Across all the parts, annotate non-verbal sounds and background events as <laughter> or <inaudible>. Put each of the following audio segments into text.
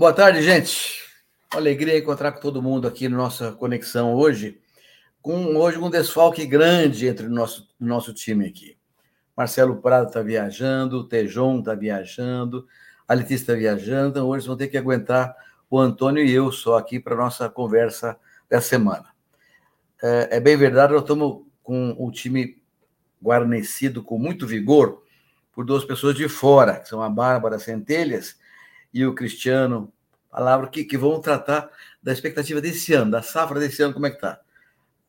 Boa tarde, gente. Uma alegria encontrar com todo mundo aqui na nossa conexão hoje, com hoje um desfalque grande entre o nosso, nosso time aqui. Marcelo Prado está viajando, o Tejon está viajando, a Letícia está viajando, então hoje vão ter que aguentar o Antônio e eu só aqui para nossa conversa dessa semana. É, é bem verdade, nós estamos com o time guarnecido com muito vigor por duas pessoas de fora, que são a Bárbara Centelhas e o Cristiano, palavra que, que vão tratar da expectativa desse ano, da safra desse ano, como é que está.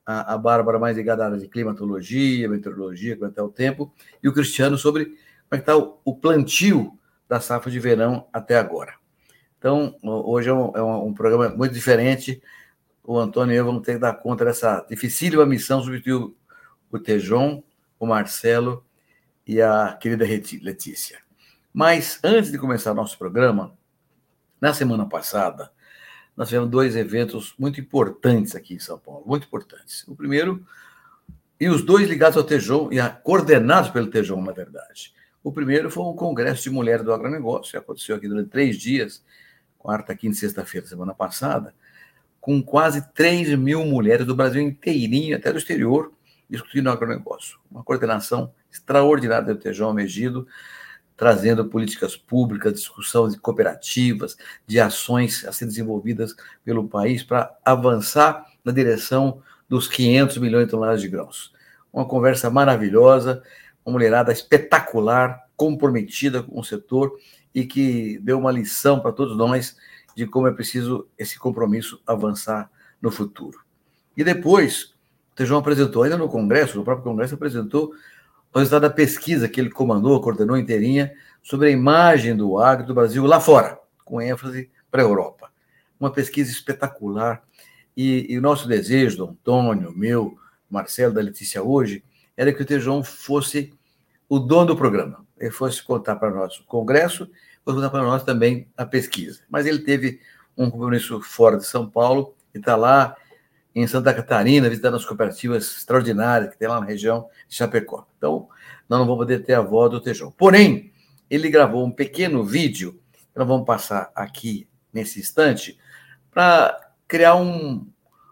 A, a Bárbara mais ligada à área de climatologia, meteorologia, como é está o tempo, e o Cristiano sobre como é que está o, o, plantio da safra de verão até agora. Então, hoje é um, é um programa muito diferente. O Antônio e eu vamos ter que dar conta dessa dificílima missão, substituir o Tejon, o Marcelo e a querida Letícia. Mas antes de começar nosso programa, na semana passada, nós tivemos dois eventos muito importantes aqui em São Paulo, muito importantes. O primeiro, e os dois ligados ao Tejon, e coordenados pelo Tejon, na verdade. O primeiro foi o Congresso de Mulheres do Agronegócio, que aconteceu aqui durante três dias, quarta, quinta e sexta-feira, semana passada, com quase 3 mil mulheres do Brasil inteirinho, até do exterior, discutindo o agronegócio. Uma coordenação extraordinária do Tejon Megido, trazendo políticas públicas, discussão de cooperativas, de ações a ser desenvolvidas pelo país para avançar na direção dos 500 milhões de toneladas de grãos. Uma conversa maravilhosa, uma mulherada espetacular, comprometida com o setor e que deu uma lição para todos nós de como é preciso esse compromisso avançar no futuro. E depois, o Tejão apresentou, ainda no Congresso, no próprio Congresso, apresentou o resultado da pesquisa que ele comandou, coordenou inteirinha, sobre a imagem do agro do Brasil lá fora, com ênfase para a Europa. Uma pesquisa espetacular. E, e, o nosso desejo, do Antônio, meu, Marcelo, da Letícia hoje, era que o Tejão fosse o dono do programa. Ele fosse contar para nós o Congresso, fosse contar para nós também a pesquisa. Mas ele teve um compromisso fora de São Paulo e está lá em Santa Catarina, visitando as cooperativas extraordinárias que tem lá na região de Chapecó. Então, nós não vamos poder ter a voz do Tejão. Porém, ele gravou um pequeno vídeo, que nós vamos passar aqui nesse instante, para criar um,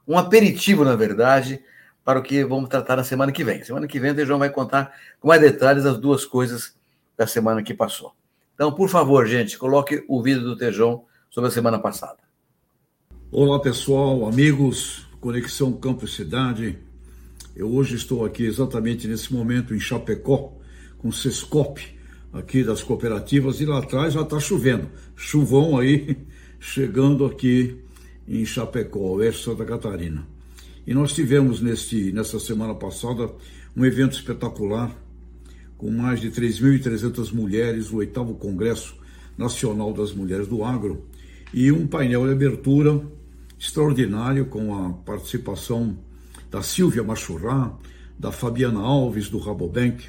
um aperitivo, na verdade, para o que vamos tratar na semana que vem. Semana que vem o Tejão vai contar com mais detalhes as duas coisas da semana que passou. Então, por favor, gente, coloque o vídeo do Tejão sobre a semana passada. Olá, pessoal, amigos. Conexão Campo Cidade. Eu hoje estou aqui exatamente nesse momento em Chapecó, com Sescop, aqui das cooperativas, e lá atrás já está chovendo. Chuvão aí, <laughs> chegando aqui em Chapecó, oeste Santa Catarina. E nós tivemos neste, nessa semana passada um evento espetacular, com mais de 3.300 mulheres, o oitavo Congresso Nacional das Mulheres do Agro, e um painel de abertura extraordinário com a participação da Silvia Machurá, da Fabiana Alves, do Rabobank,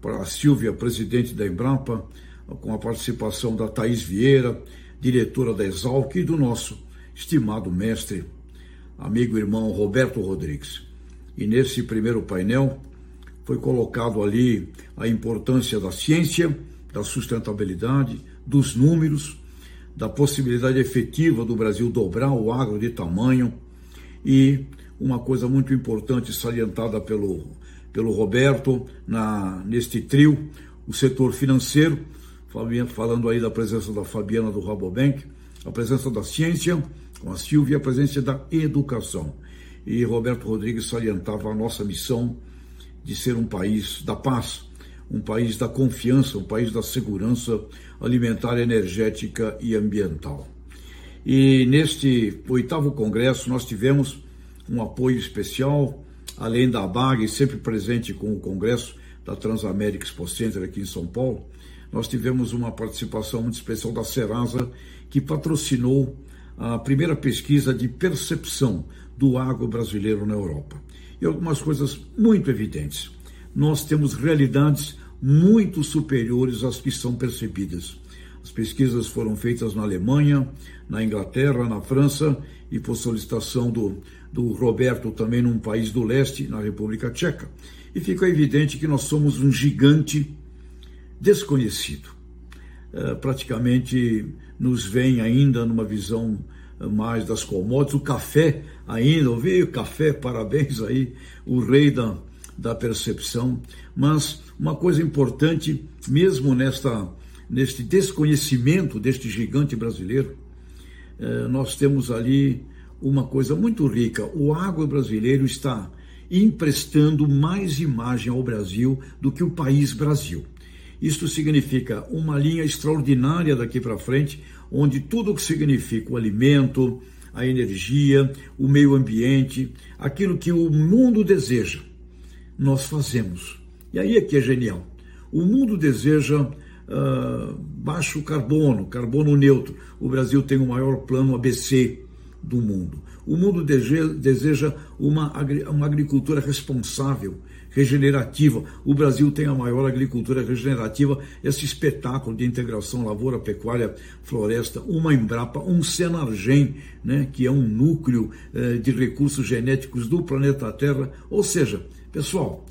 para a Silvia, presidente da Embrapa, com a participação da Thaís Vieira, diretora da Exalc, e do nosso estimado mestre, amigo irmão Roberto Rodrigues. E nesse primeiro painel foi colocado ali a importância da ciência, da sustentabilidade, dos números, da possibilidade efetiva do Brasil dobrar o agro de tamanho e uma coisa muito importante salientada pelo, pelo Roberto na, neste trio, o setor financeiro, falando aí da presença da Fabiana do Rabobank, a presença da ciência com a Silvia e a presença da educação. E Roberto Rodrigues salientava a nossa missão de ser um país da paz, um país da confiança, um país da segurança alimentar, energética e ambiental. E neste oitavo congresso nós tivemos um apoio especial, além da ABAG, sempre presente com o congresso da Transamérica Expo Center aqui em São Paulo, nós tivemos uma participação muito especial da Serasa, que patrocinou a primeira pesquisa de percepção do agro brasileiro na Europa. E algumas coisas muito evidentes. Nós temos realidades muito superiores às que são percebidas. As pesquisas foram feitas na Alemanha, na Inglaterra, na França e por solicitação do, do Roberto também num país do leste, na República Tcheca. E fica evidente que nós somos um gigante desconhecido. eh, praticamente nos vem ainda numa visão mais das commodities, o café ainda, ouvi o café, <laughs> parabéns aí, o rei da, da percepção, mas uma coisa importante, mesmo nesta, neste desconhecimento deste gigante brasileiro, eh, nós temos ali uma coisa muito rica, o agro brasileiro está emprestando mais imagem ao Brasil do que o país Brasil. Isto significa uma linha extraordinária daqui para frente, onde tudo o que significa o alimento, a energia, o meio ambiente, aquilo que o mundo deseja, nós fazemos. E aí é que é genial. O mundo deseja uh, baixo carbono, carbono neutro. O Brasil tem o maior plano ABC do mundo. O mundo deseja uma, uma agricultura responsável, regenerativa. O Brasil tem a maior agricultura regenerativa, esse espetáculo de integração lavoura, pecuária, floresta, uma Embrapa, um Senargem, né, que é um núcleo eh, de recursos genéticos do planeta Terra. Ou seja, pessoal,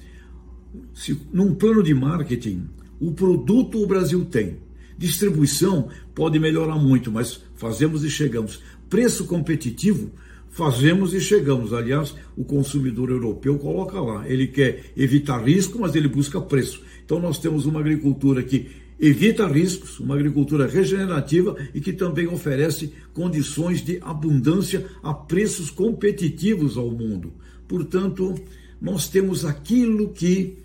se num plano de marketing, o produto o Brasil tem, distribuição pode melhorar muito, mas fazemos e chegamos. Preço competitivo, fazemos e chegamos. Aliás, o consumidor europeu coloca lá. Ele quer evitar risco, mas ele busca preço. Então, nós temos uma agricultura que evita riscos, uma agricultura regenerativa e que também oferece condições de abundância a preços competitivos ao mundo. Portanto, nós temos aquilo que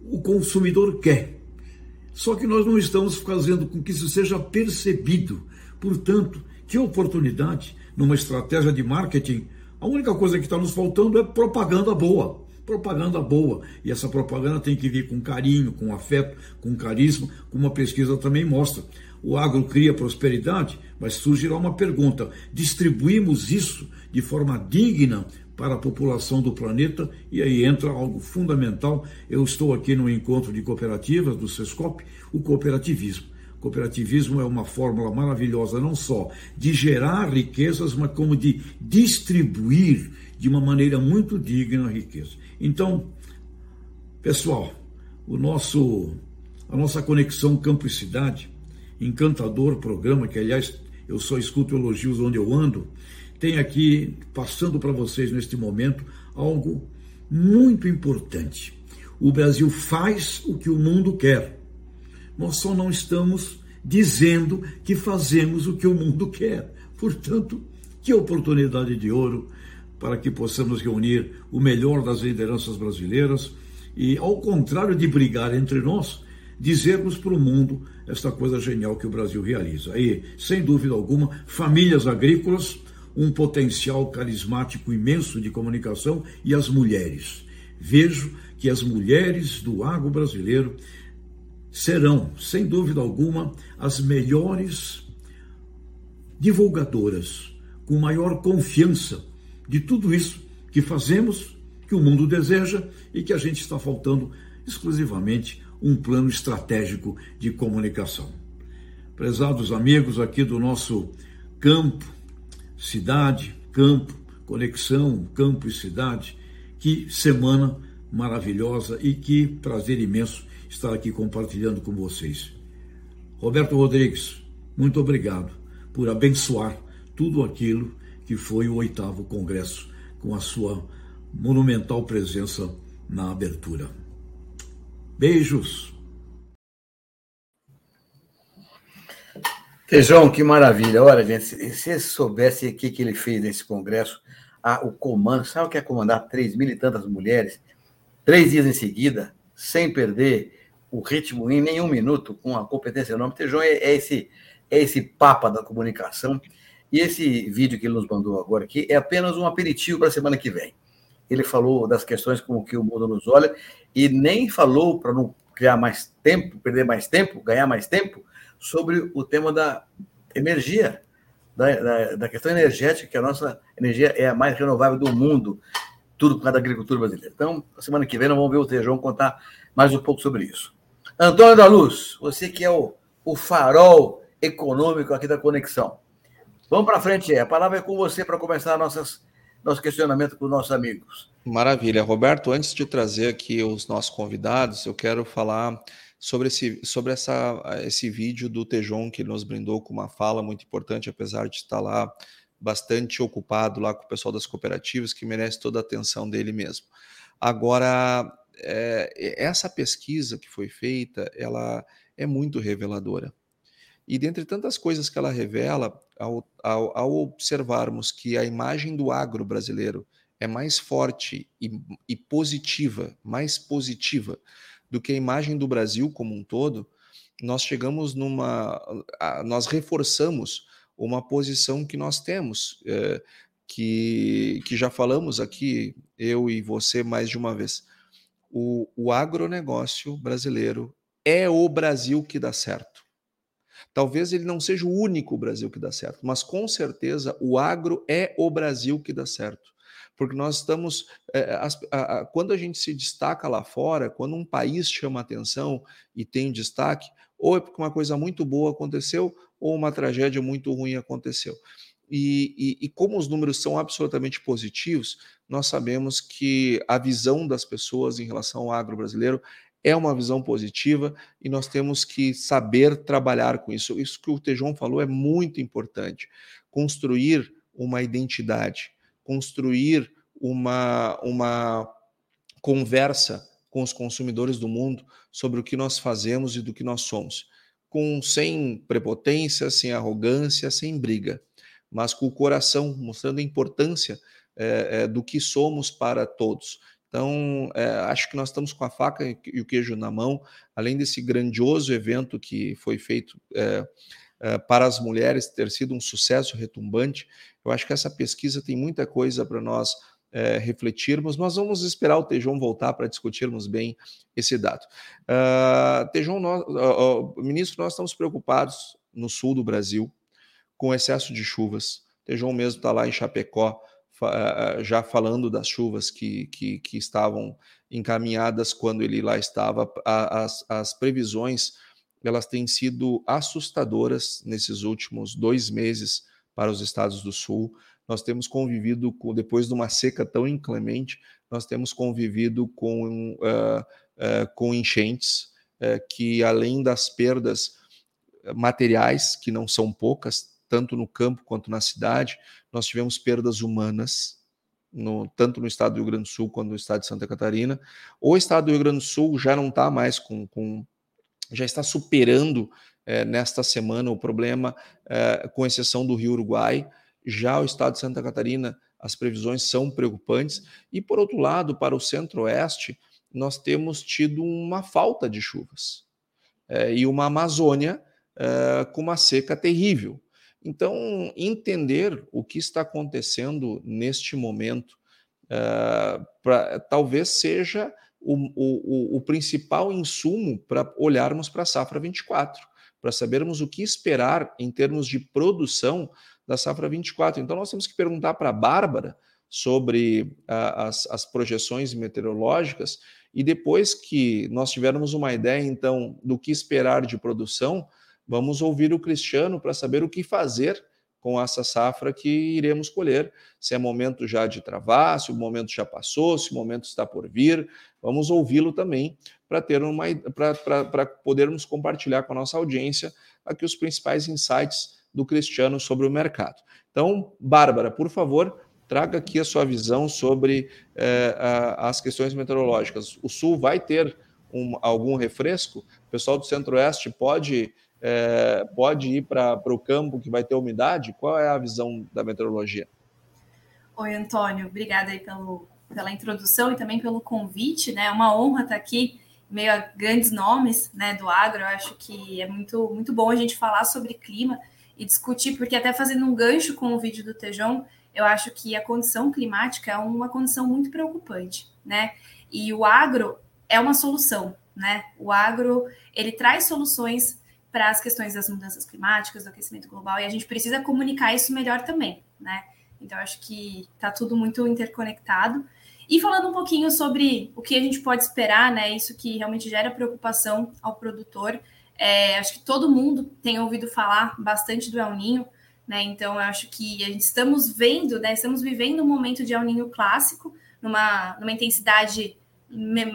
o consumidor quer. Só que nós não estamos fazendo com que isso seja percebido. Portanto, que oportunidade numa estratégia de marketing. A única coisa que está nos faltando é propaganda boa. Propaganda boa. E essa propaganda tem que vir com carinho, com afeto, com carisma, como uma pesquisa também mostra. O agro cria prosperidade, mas surgirá uma pergunta: distribuímos isso de forma digna para a população do planeta? E aí entra algo fundamental. Eu estou aqui no encontro de cooperativas do SESCOP, o cooperativismo. Cooperativismo é uma fórmula maravilhosa, não só de gerar riquezas, mas como de distribuir de uma maneira muito digna a riqueza. Então, pessoal, o nosso, a nossa conexão campo e cidade, encantador programa, que aliás eu só escuto elogios onde eu ando, tem aqui, passando para vocês neste momento, algo muito importante. O Brasil faz o que o mundo quer. Nós só não estamos dizendo que fazemos o que o mundo quer. Portanto, que oportunidade de ouro para que possamos reunir o melhor das lideranças brasileiras e, ao contrário de brigar entre nós, dizermos para o mundo esta coisa genial que o Brasil realiza. E, sem dúvida alguma, famílias agrícolas, um potencial carismático imenso de comunicação e as mulheres. Vejo que as mulheres do agro brasileiro serão, sem dúvida alguma, as melhores divulgadoras, com maior confiança de tudo isso que fazemos, que o mundo deseja e que a gente está faltando exclusivamente um plano estratégico de comunicação. Prezados amigos aqui do nosso campo, cidade, campo, conexão, campo e cidade, que semana maravilhosa e que prazer imenso estar aqui compartilhando com vocês. Roberto Rodrigues, muito obrigado por abençoar tudo aquilo que foi o oitavo congresso, com a sua monumental presença na abertura. Beijos! Tejão, que maravilha. Olha, gente, se você soubesse o que, ele fez nesse congresso, ah, o comando, sabe o que é comandar três mil e tantas mulheres, três dias em seguida, sem perder o ritmo em nenhum minuto, com a competência enorme. Tejão é, é, esse, é esse papa da comunicação. E esse vídeo que ele nos mandou agora aqui é apenas um aperitivo para a semana que vem. Ele falou das questões como que o mundo nos olha e nem falou para não criar mais tempo, perder mais tempo, ganhar mais tempo, sobre o tema da energia, da, da, da questão energética, que a nossa energia é a mais renovável do mundo, tudo por causa da agricultura brasileira. Então, na semana que vem, nós vamos ver o Tejão contar mais um pouco sobre isso. Antônio da Luz, você que é o, o farol econômico aqui da Conexão. Vamos para frente, a palavra é com você para começar nossas, nosso questionamento com os nossos amigos. Maravilha. Roberto, antes de trazer aqui os nossos convidados, eu quero falar sobre esse, sobre essa, esse vídeo do Tejon que ele nos brindou com uma fala muito importante, apesar de estar lá bastante ocupado lá com o pessoal das cooperativas, que merece toda a atenção dele mesmo. Agora, é, essa pesquisa que foi feita, ela é muito reveladora. E dentre tantas coisas que ela revela, ao, ao, ao observarmos que a imagem do agro brasileiro é mais forte e, e positiva, mais positiva do que a imagem do Brasil como um todo, nós chegamos numa. Nós reforçamos uma posição que nós temos, é, que, que já falamos aqui, eu e você, mais de uma vez. O, o agronegócio brasileiro é o Brasil que dá certo. Talvez ele não seja o único Brasil que dá certo, mas com certeza o agro é o Brasil que dá certo porque nós estamos. É, as, a, a, quando a gente se destaca lá fora, quando um país chama atenção e tem destaque, ou é porque uma coisa muito boa aconteceu, ou uma tragédia muito ruim aconteceu. E, e, e, como os números são absolutamente positivos, nós sabemos que a visão das pessoas em relação ao agro brasileiro é uma visão positiva e nós temos que saber trabalhar com isso. Isso que o Tejon falou é muito importante. Construir uma identidade, construir uma, uma conversa com os consumidores do mundo sobre o que nós fazemos e do que nós somos, com sem prepotência, sem arrogância, sem briga, mas com o coração mostrando a importância é, é, do que somos para todos. Então, é, acho que nós estamos com a faca e o queijo na mão, além desse grandioso evento que foi feito para as mulheres ter sido um sucesso retumbante. Eu acho que essa pesquisa tem muita coisa para nós é, refletirmos, mas vamos esperar o Tejon voltar para discutirmos bem esse dado. Uh, Tejon, nós, uh, uh, ministro, nós estamos preocupados no sul do Brasil com excesso de chuvas. Tejon mesmo está lá em Chapecó, já falando das chuvas que, que, que, estavam encaminhadas quando ele lá estava. As, as previsões elas têm sido assustadoras nesses últimos dois meses para os estados do Sul. Nós temos convivido com, depois de uma seca tão inclemente, nós temos convivido com, uh, uh, com enchentes uh, que, além das perdas materiais, que não são poucas, tanto no campo quanto na cidade, nós tivemos perdas humanas, no, tanto no estado do Rio Grande do Sul quanto no estado de Santa Catarina. O estado do Rio Grande do Sul já não está mais com, com já está superando é, nesta semana o problema, é, com exceção do Rio Uruguai. Já o estado de Santa Catarina, as previsões são preocupantes. E, por outro lado, para o centro-oeste, nós temos tido uma falta de chuvas é, e uma Amazônia com uma seca terrível. Então, entender o que está acontecendo neste momento pra, talvez seja o, o, o principal insumo para olharmos para a safra 24, para sabermos o que esperar em termos de produção da safra 24. Então, nós temos que perguntar para a Bárbara sobre as, as projeções meteorológicas e depois que nós tivermos uma ideia, então, do que esperar de produção, vamos ouvir o Cristiano para saber o que fazer com essa safra que iremos colher. Se é momento já de travar, se o momento já passou, se o momento está por vir, vamos ouvi-lo também para ter uma para podermos compartilhar com a nossa audiência aqui os principais insights do Cristiano sobre o mercado. Então, Bárbara, por favor, traga aqui a sua visão sobre eh, as questões meteorológicas. O Sul vai ter um, algum refresco? O pessoal do Centro-Oeste pode é, pode ir para o campo que vai ter umidade? Qual é a visão da meteorologia? Oi, Antônio, obrigada aí pelo, pela introdução e também pelo convite, né? É uma honra estar aqui, meio a grandes nomes né, do agro. Eu acho que é muito, muito bom a gente falar sobre clima e discutir, porque até fazendo um gancho com o vídeo do Tejon, eu acho que a condição climática é uma condição muito preocupante, né? E o agro é uma solução, né? O agro ele traz soluções para as questões das mudanças climáticas, do aquecimento global, e a gente precisa comunicar isso melhor também, né? Então, acho que está tudo muito interconectado. E falando um pouquinho sobre o que a gente pode esperar, né? Isso que realmente gera preocupação ao produtor. É, acho que todo mundo tem ouvido falar bastante do El Ninho, né? Então, acho que a gente estamos vendo, né? Estamos vivendo um momento de El Ninho clássico, numa, numa intensidade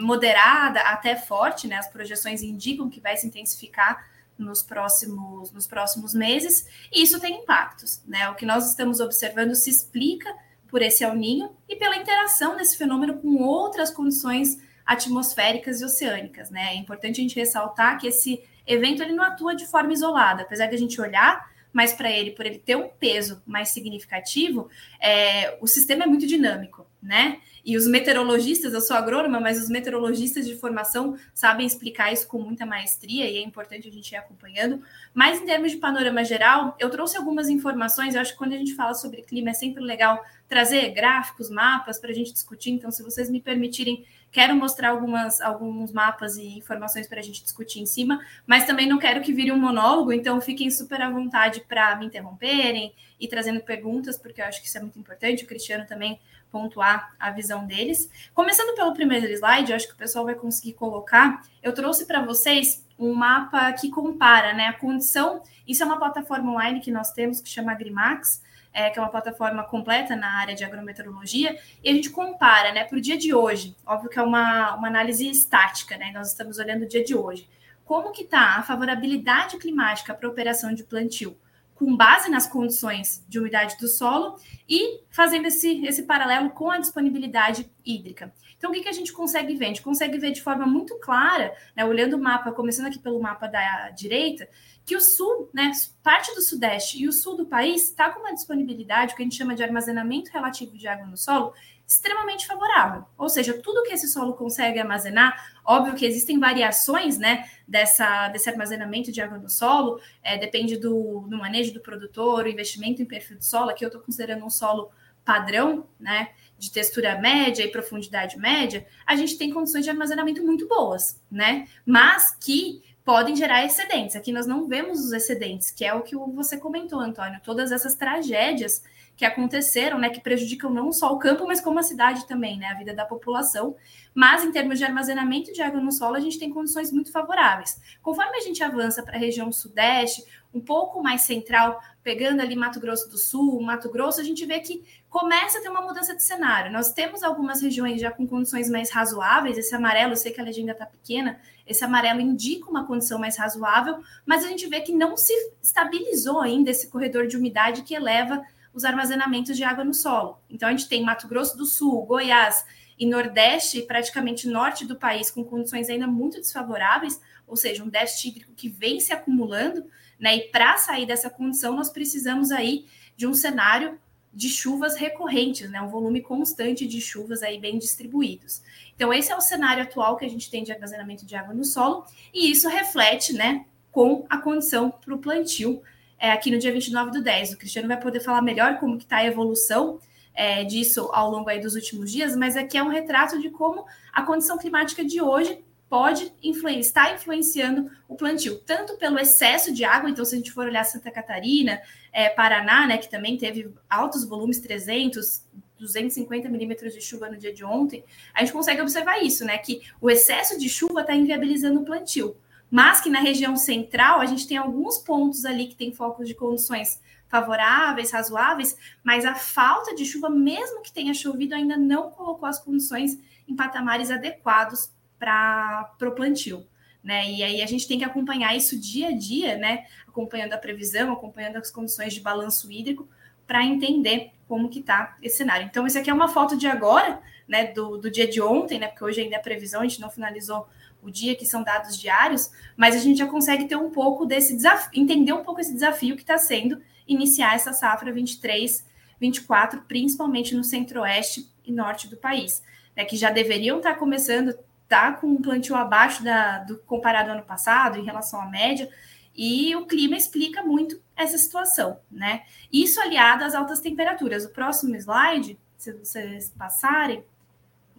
moderada até forte, né? As projeções indicam que vai se intensificar nos próximos, nos próximos meses, e isso tem impactos, né? O que nós estamos observando se explica por esse El Ninho e pela interação desse fenômeno com outras condições atmosféricas e oceânicas, né? É importante a gente ressaltar que esse evento ele não atua de forma isolada, apesar de a gente olhar mas para ele, por ele ter um peso mais significativo, é, o sistema é muito dinâmico, né? E os meteorologistas, eu sou agrônoma, mas os meteorologistas de formação sabem explicar isso com muita maestria e é importante a gente ir acompanhando. Mas em termos de panorama geral, eu trouxe algumas informações. Eu acho que quando a gente fala sobre clima é sempre legal trazer gráficos, mapas para a gente discutir. Então, se vocês me permitirem Quero mostrar algumas, alguns mapas e informações para a gente discutir em cima, mas também não quero que vire um monólogo, então fiquem super à vontade para me interromperem e trazendo perguntas, porque eu acho que isso é muito importante. O Cristiano também pontuar a visão deles. Começando pelo primeiro slide, eu acho que o pessoal vai conseguir colocar. Eu trouxe para vocês um mapa que compara né, a condição. Isso é uma plataforma online que nós temos que chama Agrimax é, que é uma plataforma completa na área de agrometeorologia, e a gente compara né, para o dia de hoje. Óbvio que é uma, uma análise estática, né? Nós estamos olhando o dia de hoje. Como que está a favorabilidade climática para operação de plantio? com base nas condições de umidade do solo e fazendo esse, esse paralelo com a disponibilidade hídrica. Então, o que, que a gente consegue ver? A gente consegue ver de forma muito clara, né, olhando o mapa, começando aqui pelo mapa da direita, que o sul, né, parte do sudeste e o sul do país está com uma disponibilidade, que a gente chama de armazenamento relativo de água no solo, extremamente favorável. Ou seja, tudo que esse solo consegue armazenar, óbvio que existem variações, né, dessa, desse armazenamento de água no solo, é, depende do, do manejo do produtor, o investimento em perfil de solo, aqui eu estou considerando um solo padrão, né, de textura média e profundidade média, a gente tem condições de armazenamento muito boas, né, mas que podem gerar excedentes. Aqui nós não vemos os excedentes, que é o que você comentou, Antônio. Todas essas tragédias que aconteceram, né, que prejudicam não só o campo, mas como a cidade também, né, a vida da população. Mas em termos de armazenamento de água no solo, a gente tem condições muito favoráveis. Conforme a gente avança para a região sudeste, um pouco mais central, pegando ali Mato Grosso do Sul, Mato Grosso, a gente vê que começa a ter uma mudança de cenário. Nós temos algumas regiões já com condições mais razoáveis. Esse amarelo, eu sei que a legenda está pequena, esse amarelo indica uma condição mais razoável, mas a gente vê que não se estabilizou ainda esse corredor de umidade que eleva os armazenamentos de água no solo. Então, a gente tem Mato Grosso do Sul, Goiás e Nordeste, praticamente norte do país, com condições ainda muito desfavoráveis, ou seja, um déficit hídrico que vem se acumulando, né? E para sair dessa condição, nós precisamos aí de um cenário de chuvas recorrentes, né? Um volume constante de chuvas aí bem distribuídos. Então, esse é o cenário atual que a gente tem de armazenamento de água no solo, e isso reflete, né, com a condição para o plantio é, aqui no dia 29 do 10. O Cristiano vai poder falar melhor como que está a evolução é, disso ao longo aí dos últimos dias, mas aqui é um retrato de como a condição climática de hoje pode influenciar, está influenciando o plantio, tanto pelo excesso de água, então se a gente for olhar Santa Catarina, é, Paraná, né, que também teve altos volumes, 300, 250 milímetros de chuva no dia de ontem, a gente consegue observar isso, né, que o excesso de chuva está inviabilizando o plantio, mas que na região central a gente tem alguns pontos ali que tem focos de condições favoráveis, razoáveis, mas a falta de chuva, mesmo que tenha chovido, ainda não colocou as condições em patamares adequados para o plantio. Né? E aí a gente tem que acompanhar isso dia a dia, né? Acompanhando a previsão, acompanhando as condições de balanço hídrico, para entender como que está esse cenário. Então, isso aqui é uma foto de agora, né? Do, do dia de ontem, né? Porque hoje ainda é previsão, a gente não finalizou o dia, que são dados diários, mas a gente já consegue ter um pouco desse desafio, entender um pouco esse desafio que está sendo iniciar essa safra 23, 24, principalmente no centro-oeste e norte do país, né? Que já deveriam estar tá começando está com um plantio abaixo da, do comparado ao ano passado, em relação à média, e o clima explica muito essa situação, né? Isso aliado às altas temperaturas. O próximo slide, se vocês passarem,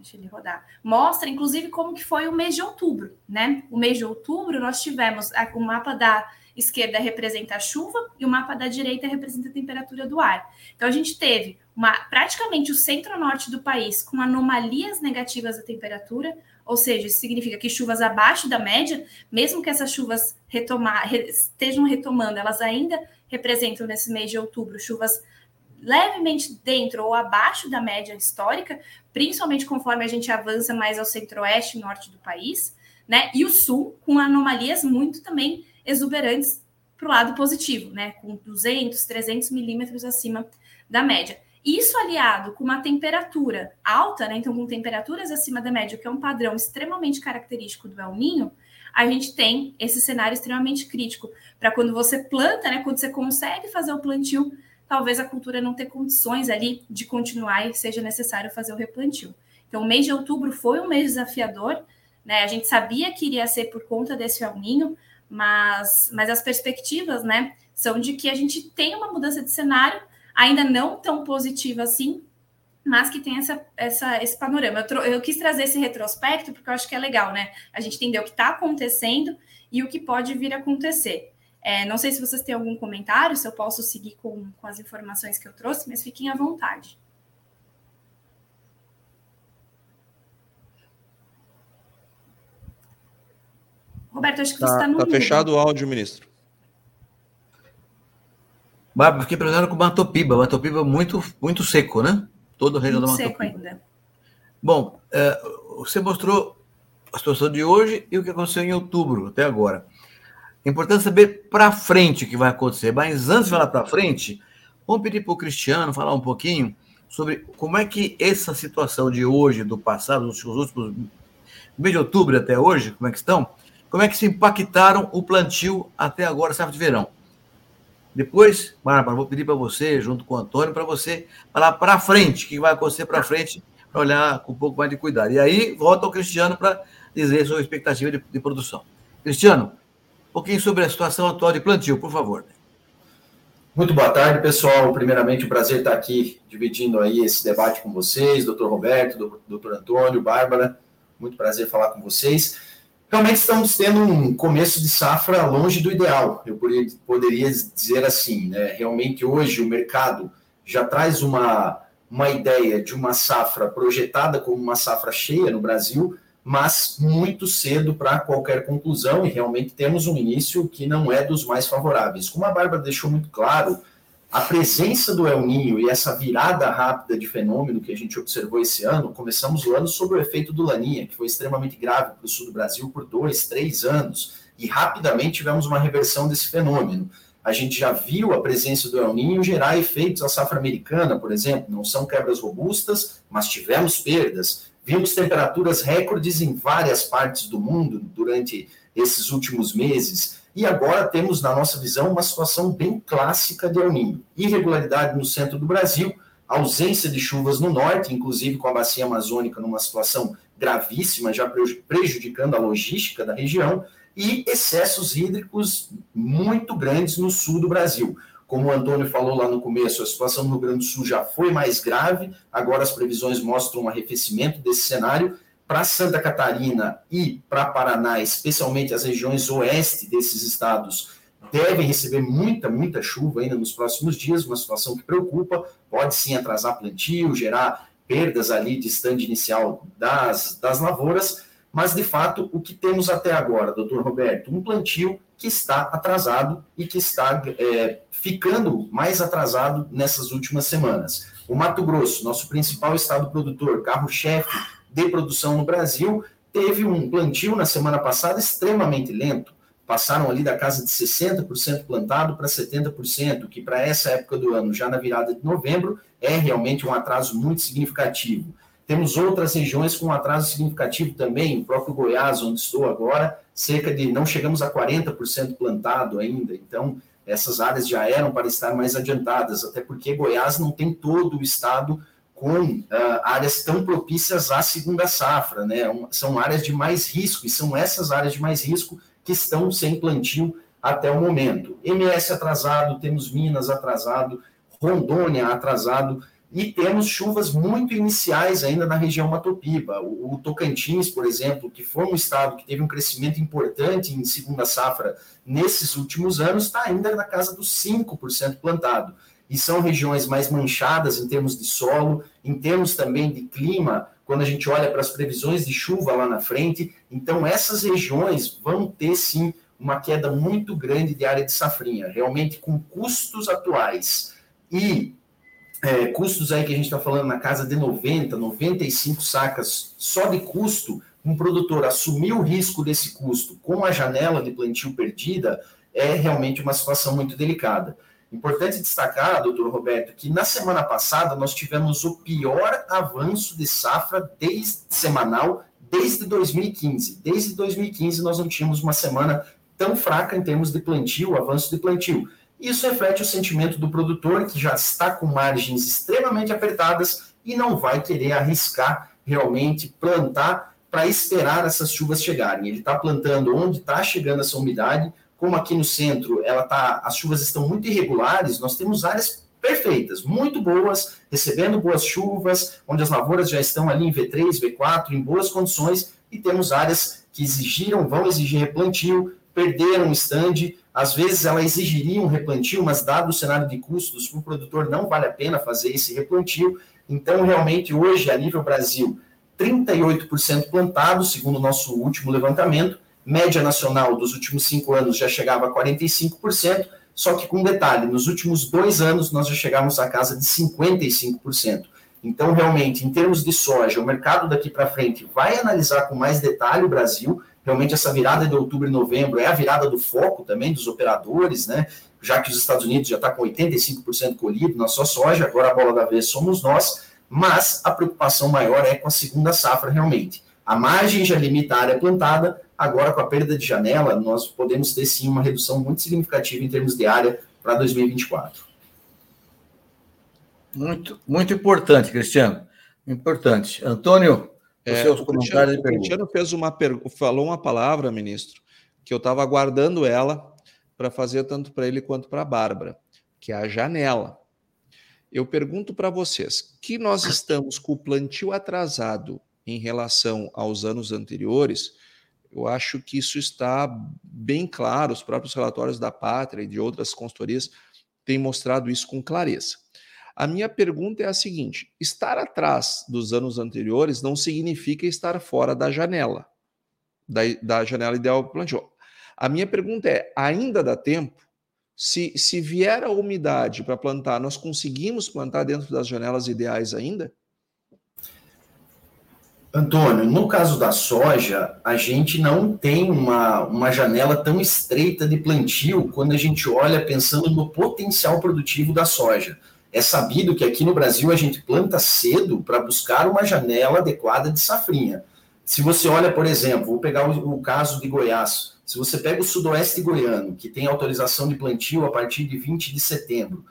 deixa ele rodar, mostra inclusive como que foi o mês de outubro, né? O mês de outubro nós tivemos o mapa da esquerda representa a chuva e o mapa da direita representa a temperatura do ar. Então a gente teve uma, praticamente o centro-norte do país com anomalias negativas da temperatura, ou seja, isso significa que chuvas abaixo da média, mesmo que essas chuvas retomar, estejam retomando, elas ainda representam nesse mês de outubro chuvas levemente dentro ou abaixo da média histórica, principalmente conforme a gente avança mais ao centro-oeste e norte do país, né? E o sul, com anomalias muito também exuberantes para o lado positivo, né? Com 200, 300 milímetros acima da média. Isso aliado com uma temperatura alta, né? Então, com temperaturas acima da média, que é um padrão extremamente característico do El Ninho, a gente tem esse cenário extremamente crítico para quando você planta, né? Quando você consegue fazer o plantio, talvez a cultura não tenha condições ali de continuar e seja necessário fazer o replantio. Então, o mês de outubro foi um mês desafiador, né? A gente sabia que iria ser por conta desse El mas, mas as perspectivas, né, são de que a gente tem uma mudança de cenário, ainda não tão positiva assim, mas que tem essa, essa, esse panorama. Eu, eu, quis trazer esse retrospecto porque eu acho que é legal, né? A gente entender o que está acontecendo e o que pode vir a acontecer. É, não sei se vocês têm algum comentário, se eu posso seguir com, com as informações que eu trouxe, mas fiquem à vontade. Roberto, acho que tá, você está no. Está fechado o áudio, ministro. Bárbara, fiquei precisando com Matopiba. Matopiba muito, muito seco, né? Todo o região do Matopiba. seco ainda. Bom, é, você mostrou a situação de hoje e o que aconteceu em outubro, até agora. É importante saber para frente o que vai acontecer. Mas antes de falar para frente, vamos pedir para o Cristiano falar um pouquinho sobre como é que essa situação de hoje, do passado, os últimos mês de outubro até hoje, como é que estão? Como é que se impactaram o plantio até agora, safra de verão? Depois, Bárbara, vou pedir para você, junto com o Antônio, para você falar para frente, o que vai acontecer para frente, para olhar com um pouco mais de cuidado. E aí, volta ao Cristiano para dizer sua expectativa de, de, produção. Cristiano, pouquinho sobre a situação atual de plantio, por favor. Muito boa tarde, pessoal. Primeiramente, um prazer estar aqui dividindo aí esse debate com vocês, doutor Roberto, doutor Antônio, Bárbara. Muito prazer falar com vocês realmente estamos tendo um começo de safra longe do ideal, eu poderia dizer assim, né? Realmente hoje o mercado já traz uma, uma ideia de uma safra projetada como uma safra cheia no Brasil, mas muito cedo para qualquer conclusão e realmente temos um início que não é dos mais favoráveis. Como a Bárbara deixou muito claro, a presença do El Ninho e essa virada rápida de fenômeno que a gente observou esse ano, começamos o ano sob o efeito do Laninha, que foi extremamente grave para o sul do Brasil por dois, três anos, e rapidamente tivemos uma reversão desse fenômeno. A gente já viu a presença do El Ninho gerar efeitos à safra americana, por exemplo, não são quebras robustas, mas tivemos perdas. Vimos temperaturas recordes em várias partes do mundo durante esses últimos meses e agora temos, na nossa visão, uma situação bem clássica de El Ninho. Irregularidade no centro do Brasil, ausência de chuvas no norte, inclusive com a bacia amazônica numa situação gravíssima, já prejudicando a logística da região, e excessos hídricos muito grandes no sul do Brasil. Como o Antônio falou lá no começo, a situação no Rio Grande do Sul já foi mais grave, agora as previsões mostram um arrefecimento desse cenário, para Santa Catarina e para Paraná, especialmente as regiões oeste desses estados, devem receber muita, muita chuva ainda nos próximos dias, uma situação que preocupa, pode sim atrasar plantio, gerar perdas ali de stand inicial das, das lavouras, mas de fato o que temos até agora, doutor Roberto, um plantio que está atrasado e que está é, ficando mais atrasado nessas últimas semanas. O Mato Grosso, nosso principal estado produtor, carro-chefe de produção no Brasil, teve um plantio na semana passada extremamente lento. Passaram ali da casa de 60% plantado para 70%, que para essa época do ano, já na virada de novembro, é realmente um atraso muito significativo. Temos outras regiões com atraso significativo também, o próprio Goiás, onde estou agora, cerca de, não chegamos a 40% plantado ainda, então essas áreas já eram para estar mais adiantadas, até porque Goiás não tem todo o estado com uh, áreas tão propícias à segunda safra, né? Um, são áreas de mais risco, e são essas áreas de mais risco que estão sem plantio até o momento. MS atrasado, temos Minas atrasado, Rondônia atrasado, e temos chuvas muito iniciais ainda na região Matopiba. O, o Tocantins, por exemplo, que foi um estado que teve um crescimento importante em segunda safra nesses últimos anos, está ainda na casa dos 5% plantado e são regiões mais manchadas em termos de solo, em termos também de clima, quando a gente olha para as previsões de chuva lá na frente. Então, essas regiões vão ter sim uma queda muito grande de área de safrinha, realmente com custos atuais e é, custos aí que a gente está falando na casa de 90, 95 sacas só de custo, um produtor assumir o risco desse custo com a janela de plantio perdida é realmente uma situação muito delicada. Importante destacar, doutor Roberto, que na semana passada nós tivemos o pior avanço de safra desde, semanal desde 2015. Desde 2015 nós não tínhamos uma semana tão fraca em termos de plantio, avanço de plantio. Isso reflete o sentimento do produtor, que já está com margens extremamente apertadas e não vai querer arriscar realmente plantar para esperar essas chuvas chegarem. Ele está plantando onde está chegando essa umidade, como aqui no centro ela tá, as chuvas estão muito irregulares, nós temos áreas perfeitas, muito boas, recebendo boas chuvas, onde as lavouras já estão ali em V3, V4, em boas condições, e temos áreas que exigiram, vão exigir replantio, perderam o stand, às vezes ela exigiria um replantio, mas dado o cenário de custos, para o produtor não vale a pena fazer esse replantio. Então, realmente, hoje, a nível Brasil, 38% plantado, segundo o nosso último levantamento, média nacional dos últimos cinco anos já chegava a 45%, só que com detalhe, nos últimos dois anos nós já chegamos à casa de 55%. Então, realmente, em termos de soja, o mercado daqui para frente vai analisar com mais detalhe o Brasil, Realmente essa virada de outubro e novembro é a virada do foco também dos operadores, né? Já que os Estados Unidos já está com 85% colhido na sua soja, agora a bola da vez somos nós, mas a preocupação maior é com a segunda safra realmente. A margem já limita a área plantada, agora com a perda de janela, nós podemos ter sim uma redução muito significativa em termos de área para 2024. Muito, muito importante, Cristiano. Importante. Antônio, é, seus o Cristiano, o Cristiano fez uma falou uma palavra, ministro, que eu estava aguardando ela para fazer tanto para ele quanto para a Bárbara, que é a janela. Eu pergunto para vocês, que nós estamos com o plantio atrasado em relação aos anos anteriores, eu acho que isso está bem claro, os próprios relatórios da Pátria e de outras consultorias têm mostrado isso com clareza. A minha pergunta é a seguinte: estar atrás dos anos anteriores não significa estar fora da janela, da, da janela ideal para plantio. A minha pergunta é: ainda dá tempo? Se, se vier a umidade para plantar, nós conseguimos plantar dentro das janelas ideais ainda? Antônio, no caso da soja, a gente não tem uma, uma janela tão estreita de plantio quando a gente olha pensando no potencial produtivo da soja. É sabido que aqui no Brasil a gente planta cedo para buscar uma janela adequada de safrinha. Se você olha, por exemplo, vou pegar o, o caso de Goiás. Se você pega o sudoeste goiano, que tem autorização de plantio a partir de 20 de setembro,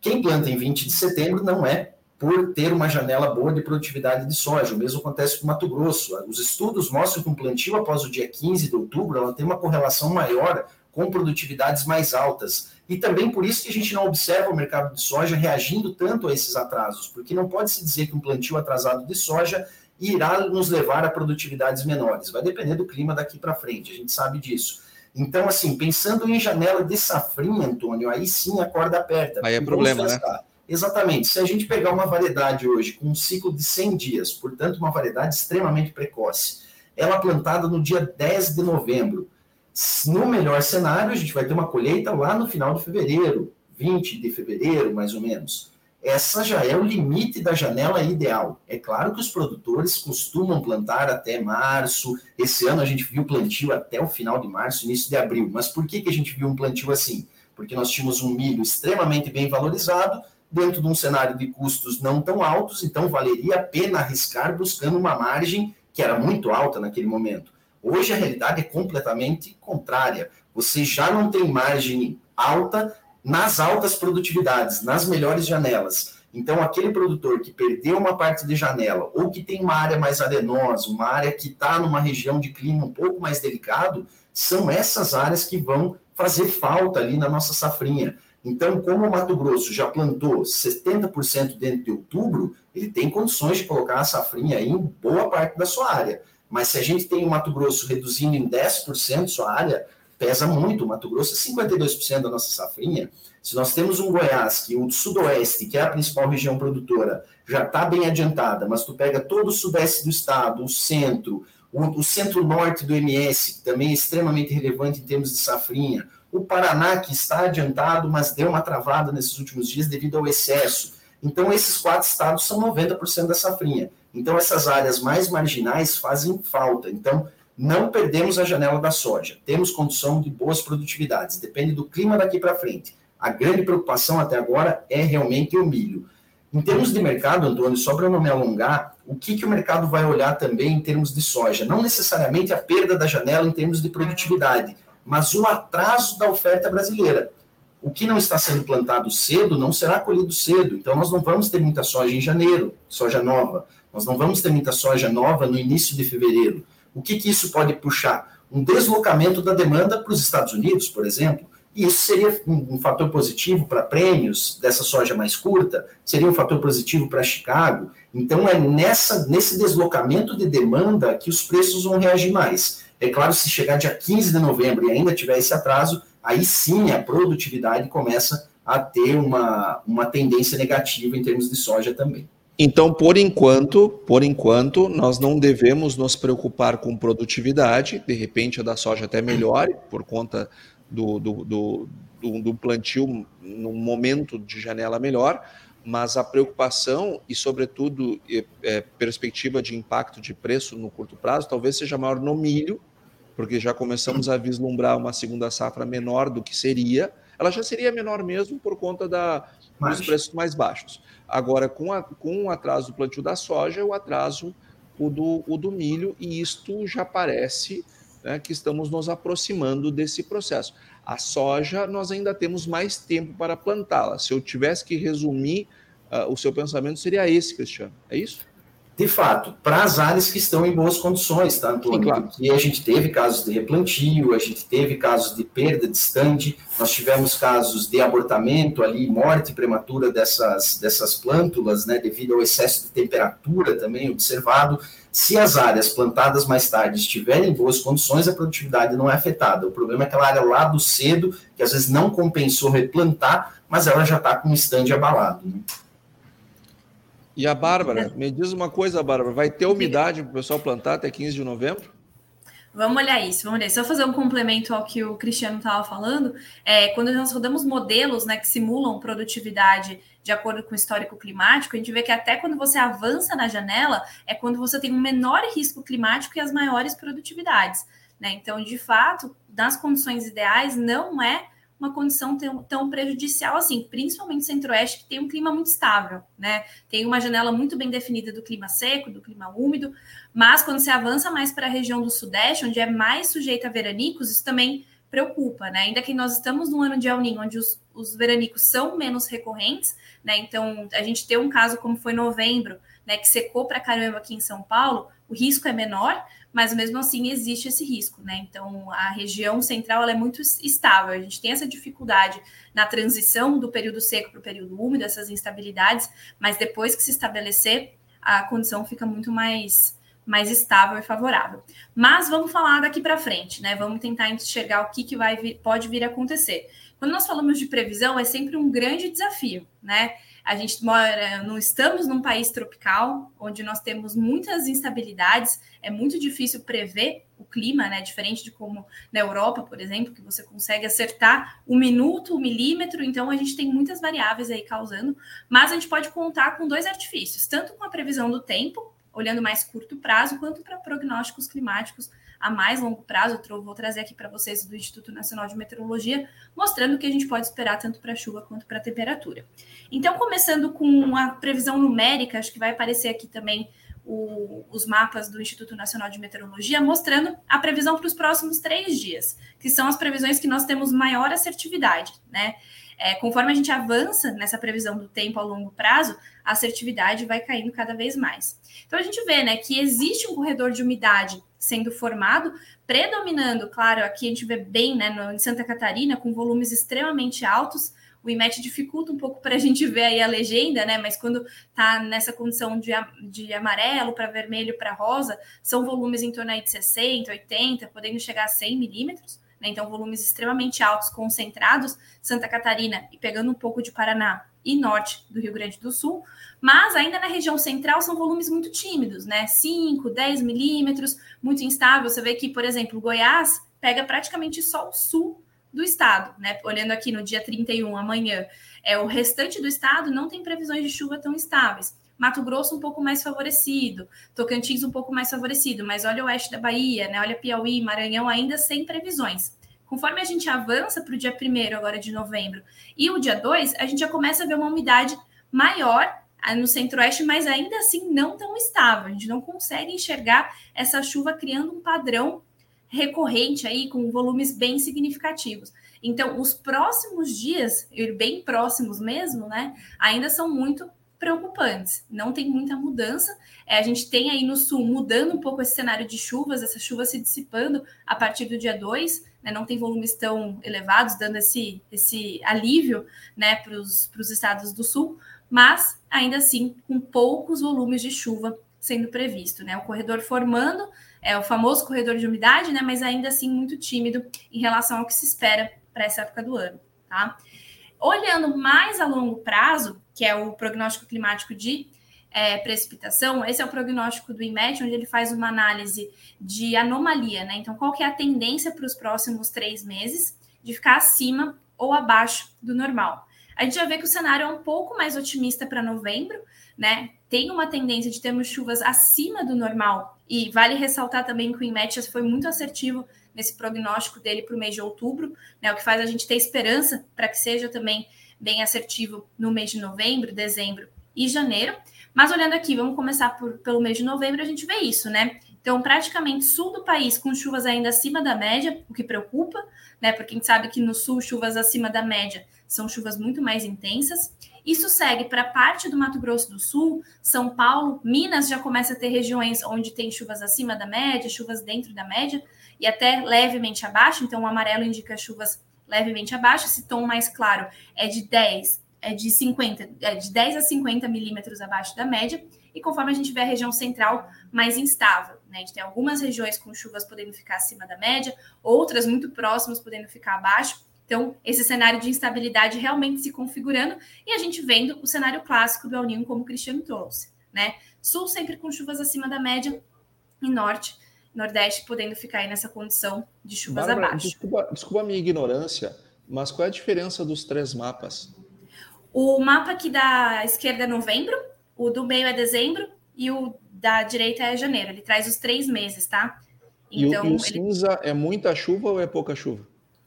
quem planta em 20 de setembro não é por ter uma janela boa de produtividade de soja. O mesmo acontece com Mato Grosso. Os estudos mostram que um plantio após o dia 15 de outubro ela tem uma correlação maior com produtividades mais altas. E também por isso que a gente não observa o mercado de soja reagindo tanto a esses atrasos, porque não pode se dizer que um plantio atrasado de soja irá nos levar a produtividades menores. Vai depender do clima daqui para frente, a gente sabe disso. Então, assim, pensando em janela de safrinha, Antônio, aí sim a corda aperta. Aí é problema, né? Exatamente. Se a gente pegar uma variedade hoje com um ciclo de 100 dias, portanto, uma variedade extremamente precoce, ela plantada no dia 10 de novembro, no melhor cenário, a gente vai ter uma colheita lá no final de fevereiro, 20 de fevereiro, mais ou menos. Essa já é o limite da janela ideal. É claro que os produtores costumam plantar até março. Esse ano a gente viu plantio até o final de março, início de abril. Mas por que, que a gente viu um plantio assim? Porque nós tínhamos um milho extremamente bem valorizado, dentro de um cenário de custos não tão altos, então valeria a pena arriscar buscando uma margem que era muito alta naquele momento. Hoje a realidade é completamente contrária. Você já não tem margem alta nas altas produtividades, nas melhores janelas. Então, aquele produtor que perdeu uma parte de janela ou que tem uma área mais arenosa, uma área que está numa região de clima um pouco mais delicado, são essas áreas que vão fazer falta ali na nossa safrinha. Então, como o Mato Grosso já plantou 70% dentro de outubro, ele tem condições de colocar a safrinha aí em boa parte da sua área. Mas se a gente tem o Mato Grosso reduzindo em 10% sua área, pesa muito. O Mato Grosso é 52% da nossa safrinha. Se nós temos um Goiás, que o sudoeste, que é a principal região produtora, já está bem adiantada, mas tu pega todo o sudeste do estado, o centro, o, o centro-norte do MS, que também é extremamente relevante em termos de safrinha, o Paraná, que está adiantado, mas deu uma travada nesses últimos dias devido ao excesso. Então, esses quatro estados são 90% da safrinha. Então, essas áreas mais marginais fazem falta. Então, não perdemos a janela da soja. Temos condição de boas produtividades. Depende do clima daqui para frente. A grande preocupação até agora é realmente o milho. Em termos de mercado, Antônio, só para não me alongar, o que, que o mercado vai olhar também em termos de soja? Não necessariamente a perda da janela em termos de produtividade, mas o atraso da oferta brasileira. O que não está sendo plantado cedo não será colhido cedo. Então, nós não vamos ter muita soja em janeiro, soja nova. Nós não vamos ter muita soja nova no início de fevereiro. O que, que isso pode puxar? Um deslocamento da demanda para os Estados Unidos, por exemplo. E isso seria um, um fator positivo para prêmios dessa soja mais curta, seria um fator positivo para Chicago. Então, é nessa, nesse deslocamento de demanda que os preços vão reagir mais. É claro, se chegar dia 15 de novembro e ainda tiver esse atraso, aí sim a produtividade começa a ter uma, uma tendência negativa em termos de soja também. Então, por enquanto, por enquanto, nós não devemos nos preocupar com produtividade. De repente, a da soja até melhore por conta do, do, do, do, plantio num momento de janela melhor, mas a preocupação e, sobretudo, é, perspectiva de impacto de preço no curto prazo talvez seja maior no milho, porque já começamos a vislumbrar uma segunda safra menor do que seria. Ela já seria menor mesmo por conta da, dos preços mais baixos. Agora, com, a, com o atraso do plantio da soja, o atraso o do, o do milho, e isto já parece né, que estamos nos aproximando desse processo. A soja, nós ainda temos mais tempo para plantá-la. Se eu tivesse que resumir, uh, o seu pensamento seria esse, Cristiano. É isso? De fato, para as áreas que estão em boas condições, tá, Antônio? Sim, claro. Porque a gente teve casos de replantio, a gente teve casos de perda de stand, nós tivemos casos de abortamento ali, morte prematura dessas, dessas plântulas, né, devido ao excesso de temperatura também observado. Se as áreas plantadas mais tarde estiverem em boas condições, a produtividade não é afetada. O problema é aquela área lá do cedo, que às vezes não compensou replantar, mas ela já está com o stand abalado. Né? E a Bárbara, me diz uma coisa, Bárbara, vai ter umidade para o pessoal plantar até 15 de novembro? Vamos olhar isso, vamos olhar. Só fazer um complemento ao que o Cristiano estava falando. É, quando nós rodamos modelos né, que simulam produtividade de acordo com o histórico climático, a gente vê que até quando você avança na janela, é quando você tem um menor risco climático e as maiores produtividades. Né? Então, de fato, nas condições ideais, não é uma condição tão, tão prejudicial assim, principalmente centro-oeste, que tem um clima muito estável, né? Tem uma janela muito bem definida do clima seco, do clima úmido, mas quando você avança mais para a região do sudeste, onde é mais sujeita a veranicos, isso também preocupa, né? Ainda que nós estamos num ano de El Niño, onde os, os veranicos são menos recorrentes, né? Então, a gente tem um caso como foi novembro, né, que secou para caramba aqui em São Paulo, o risco é menor, mas mesmo assim existe esse risco, né? Então a região central é muito estável. A gente tem essa dificuldade na transição do período seco para o período úmido, essas instabilidades, mas depois que se estabelecer, a condição fica muito mais mais estável e favorável. Mas vamos falar daqui para frente, né? Vamos tentar enxergar o que, que vai vir, pode vir a acontecer. Quando nós falamos de previsão, é sempre um grande desafio, né? A gente mora, não estamos num país tropical, onde nós temos muitas instabilidades, é muito difícil prever o clima, né? Diferente de como na Europa, por exemplo, que você consegue acertar o minuto, o milímetro, então a gente tem muitas variáveis aí causando, mas a gente pode contar com dois artifícios, tanto com a previsão do tempo, olhando mais curto prazo, quanto para prognósticos climáticos a mais longo prazo. Eu vou trazer aqui para vocês do Instituto Nacional de Meteorologia, mostrando o que a gente pode esperar tanto para chuva quanto para temperatura. Então, começando com a previsão numérica, acho que vai aparecer aqui também o, os mapas do Instituto Nacional de Meteorologia, mostrando a previsão para os próximos três dias, que são as previsões que nós temos maior assertividade, né? É, conforme a gente avança nessa previsão do tempo a longo prazo, a assertividade vai caindo cada vez mais. Então a gente vê né, que existe um corredor de umidade sendo formado, predominando, claro, aqui a gente vê bem né, no, em Santa Catarina, com volumes extremamente altos. O IMET dificulta um pouco para a <laughs> gente ver aí a legenda, né? Mas quando está nessa condição de, de amarelo para vermelho para rosa, são volumes em torno aí de 60, 80, podendo chegar a 100 milímetros né? Então, volumes extremamente altos, concentrados, Santa Catarina e pegando um pouco de Paraná e norte do Rio Grande do Sul, mas ainda na região central são volumes muito tímidos, né? 5, 10 milímetros, muito instável. Você vê que, por exemplo, Goiás pega praticamente só o sul do estado, né? Olhando aqui no dia 31, amanhã, é o restante do estado não tem previsões de chuva tão estáveis. Mato Grosso um pouco mais favorecido, Tocantins um pouco mais favorecido, mas olha o oeste da Bahia, né? Olha Piauí, Maranhão ainda sem previsões. Conforme a gente avança para o dia 1 agora de novembro e o dia 2, a gente já começa a ver uma umidade maior ah, no centro-oeste, mas ainda assim não tão estável. A gente não consegue enxergar essa chuva criando um padrão recorrente aí com volumes bem significativos. Então, os próximos dias, bem próximos mesmo, né, ainda são muito preocupantes. Não tem muita mudança. É, a gente tem aí no sul mudando um pouco esse cenário de chuvas, essa chuva se dissipando a partir do dia 2, né, não tem volumes tão elevados, dando esse, esse alívio né, para os estados do sul, mas ainda assim com poucos volumes de chuva sendo previsto. Né? O corredor formando, é o famoso corredor de umidade, né, mas ainda assim muito tímido em relação ao que se espera para essa época do ano. Tá? Olhando mais a longo prazo, que é o prognóstico climático de é, precipitação, esse é o prognóstico do IMET, onde ele faz uma análise de anomalia, né? Então, qual que é a tendência para os próximos três meses de ficar acima ou abaixo do normal? A gente já vê que o cenário é um pouco mais otimista para novembro, né? Tem uma tendência de termos chuvas acima do normal, e vale ressaltar também que o IMET foi muito assertivo nesse prognóstico dele para o mês de outubro, né, o que faz a gente ter esperança para que seja também bem assertivo no mês de novembro, dezembro e janeiro. Mas olhando aqui, vamos começar por, pelo mês de novembro, a gente vê isso, né? Então, praticamente sul do país com chuvas ainda acima da média, o que preocupa, né? Porque a gente sabe que no sul chuvas acima da média são chuvas muito mais intensas. Isso segue para parte do Mato Grosso do Sul, São Paulo, Minas já começa a ter regiões onde tem chuvas acima da média, chuvas dentro da média e até levemente abaixo, então o amarelo indica chuvas levemente abaixo, esse tom mais claro é de 10, é de 50, é de 10 a 50 milímetros abaixo da média, e conforme a gente vê a região central mais instável, né? A gente tem algumas regiões com chuvas podendo ficar acima da média, outras muito próximas podendo ficar abaixo. Então, esse cenário de instabilidade realmente se configurando e a gente vendo o cenário clássico do El Niño como o Cristiano trouxe, né? Sul sempre com chuvas acima da média e norte Nordeste podendo ficar aí nessa condição de chuvas Bárbara, abaixo. Desculpa, desculpa a minha ignorância, mas qual é a diferença dos três mapas? O mapa aqui da esquerda é novembro, o do meio é dezembro e o da direita é janeiro. Ele traz os três meses, tá? Então, e o, e o cinza é muita chuva ou é pouca chuva?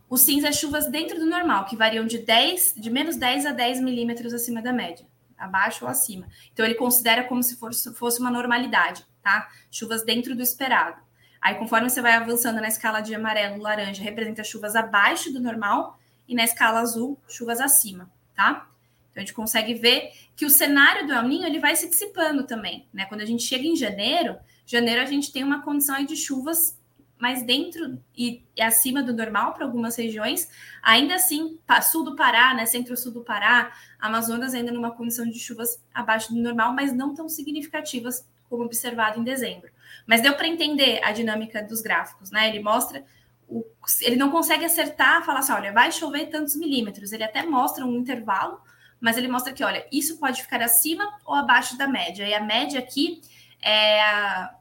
O cinza é chuvas dentro do normal, que variam de 10, de menos 10 a 10 milímetros acima da média, abaixo ou acima. Então ele considera como se fosse, fosse uma normalidade, tá? Chuvas dentro do esperado. Aí, conforme você vai avançando na escala de amarelo, laranja, representa chuvas abaixo do normal, e na escala azul, chuvas acima, tá? Então, a gente consegue ver que o cenário do El Ninho ele vai se dissipando também, né? Quando a gente chega em janeiro, janeiro a gente tem uma condição de chuvas mais dentro e, e acima do normal para algumas regiões, ainda assim, sul do Pará, né, centro-sul do Pará, Amazonas ainda numa condição de chuvas abaixo do normal, mas não tão significativas como observado em dezembro. Mas deu para entender a dinâmica dos gráficos, né? Ele mostra, o, ele não consegue acertar, falar assim, olha, vai chover tantos milímetros. Ele até mostra um intervalo, mas ele mostra que, olha, isso pode ficar acima ou abaixo da média. E a média aqui é a,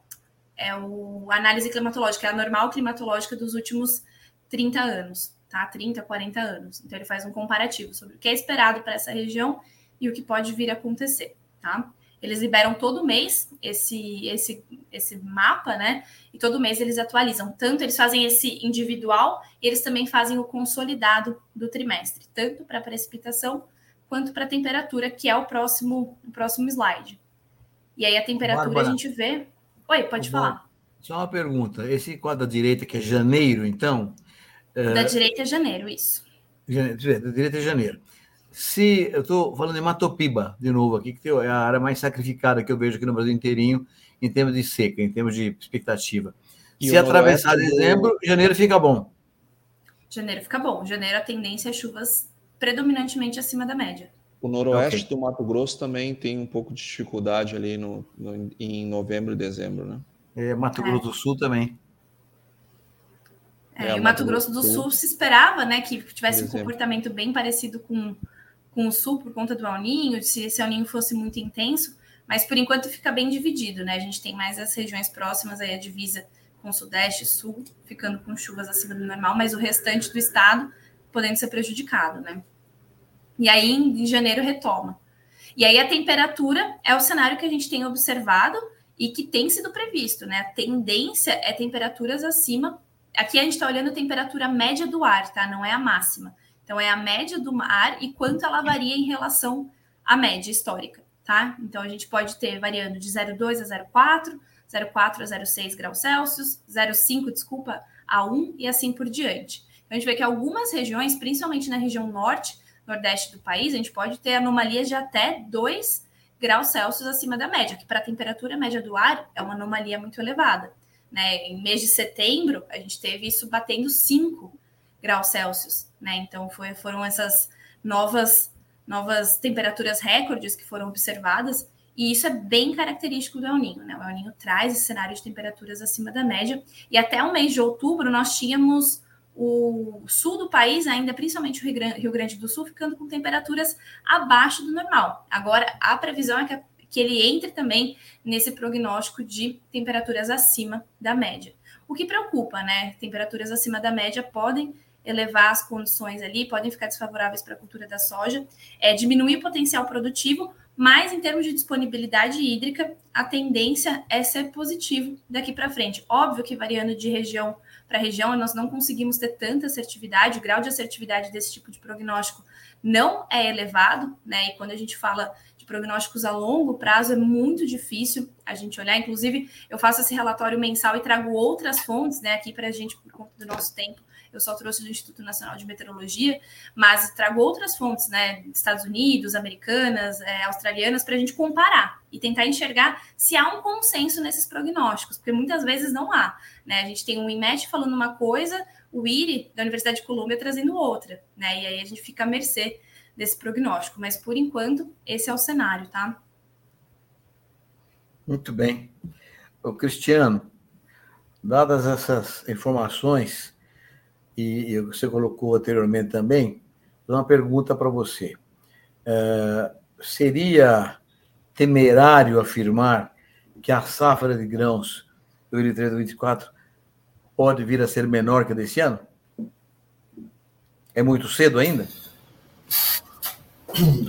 é o, a análise climatológica, é a normal climatológica dos últimos 30 anos, tá? 30, 40 anos. Então ele faz um comparativo sobre o que é esperado para essa região e o que pode vir a acontecer, tá? Eles liberam todo mês esse, esse, esse mapa, né? E todo mês eles atualizam. Tanto eles fazem esse individual, eles também fazem o consolidado do trimestre, tanto para precipitação quanto para temperatura, que é o próximo, o próximo slide. E aí a temperatura Bárbara, a gente vê. Oi, pode falar. Só uma pergunta. Esse quadro da direita, que é janeiro, então. Da é... direita é janeiro, isso. Da direita é janeiro. Se eu estou falando em Matopiba, de novo aqui, que é a área mais sacrificada que eu vejo aqui no Brasil inteirinho, em termos de seca, em termos de expectativa. E Se atravessar dezembro, do... janeiro fica bom. Janeiro fica bom. Janeiro a tendência é chuvas predominantemente acima da média. O noroeste okay. do Mato Grosso também tem um pouco de dificuldade ali no, no em novembro e dezembro, né? É, Mato Grosso é. do Sul também. É, é, o Mato, Grosso do Sul, Sul se esperava, né, que tivesse um comportamento bem parecido com com o sul por conta do El se esse El fosse muito intenso, mas por enquanto fica bem dividido, né? A gente tem mais as regiões próximas aí, a divisa com sudeste e sul, ficando com chuvas acima do normal, mas o restante do estado podendo ser prejudicado, né? E aí, em janeiro, retoma. E aí, a temperatura é o cenário que a gente tem observado e que tem sido previsto, né? A tendência é temperaturas acima. Aqui a gente está olhando a temperatura média do ar, tá? Não é a máxima. Então, é a média do ar e quanto ela varia em relação à média histórica, tá? Então, a gente pode ter variando de 0,2 a 0,4, 0,4 a 0,6 graus Celsius, 0,5, desculpa, a 1 e assim por diante. Então, a gente vê que algumas regiões, principalmente na região norte, nordeste do país, a gente pode ter anomalias de até 2 graus Celsius acima da média, que para a temperatura média do ar é uma anomalia muito elevada. Né? Em mês de setembro, a gente teve isso batendo 5 graus Celsius. Né? Então, foi, foram essas novas, novas temperaturas recordes que foram observadas. E isso é bem característico do El Ninho, né? O El Ninho traz esse cenário de temperaturas acima da média. E até o mês de outubro, nós tínhamos o sul do país, ainda principalmente o Rio Grande do Sul, ficando com temperaturas abaixo do normal. Agora, a previsão é que, que ele entre também nesse prognóstico de temperaturas acima da média. O que preocupa, né? Temperaturas acima da média podem elevar as condições ali, podem ficar desfavoráveis para a cultura da soja, é, diminuir o potencial produtivo, mas em termos de disponibilidade hídrica, a tendência é ser positivo daqui para frente. Óbvio que variando de região para região, nós não conseguimos ter tanta assertividade, o grau de assertividade desse tipo de prognóstico não é elevado, né? E quando a gente fala de prognósticos a longo prazo, é muito difícil a gente olhar. Inclusive, eu faço esse relatório mensal e trago outras fontes, né, aqui para a gente, por conta do nosso tempo, eu só trouxe do Instituto Nacional de Meteorologia, mas trago outras fontes, né, Estados Unidos, americanas, é, australianas, para a gente comparar e tentar enxergar se há um consenso nesses prognósticos, porque muitas vezes não há. Né? A gente tem um IMET falando uma coisa, o IRI, da Universidade de Colômbia, trazendo outra, né? E aí a gente fica à mercê desse prognóstico. Mas, por enquanto, esse é o cenário, tá? Muito bem. O Cristiano, dadas essas informações, e, você colocou anteriormente também, uma pergunta para você. Uh, seria temerário afirmar que a safra de grãos 2023 2024 pode vir a ser menor que a desse ano? É muito cedo ainda?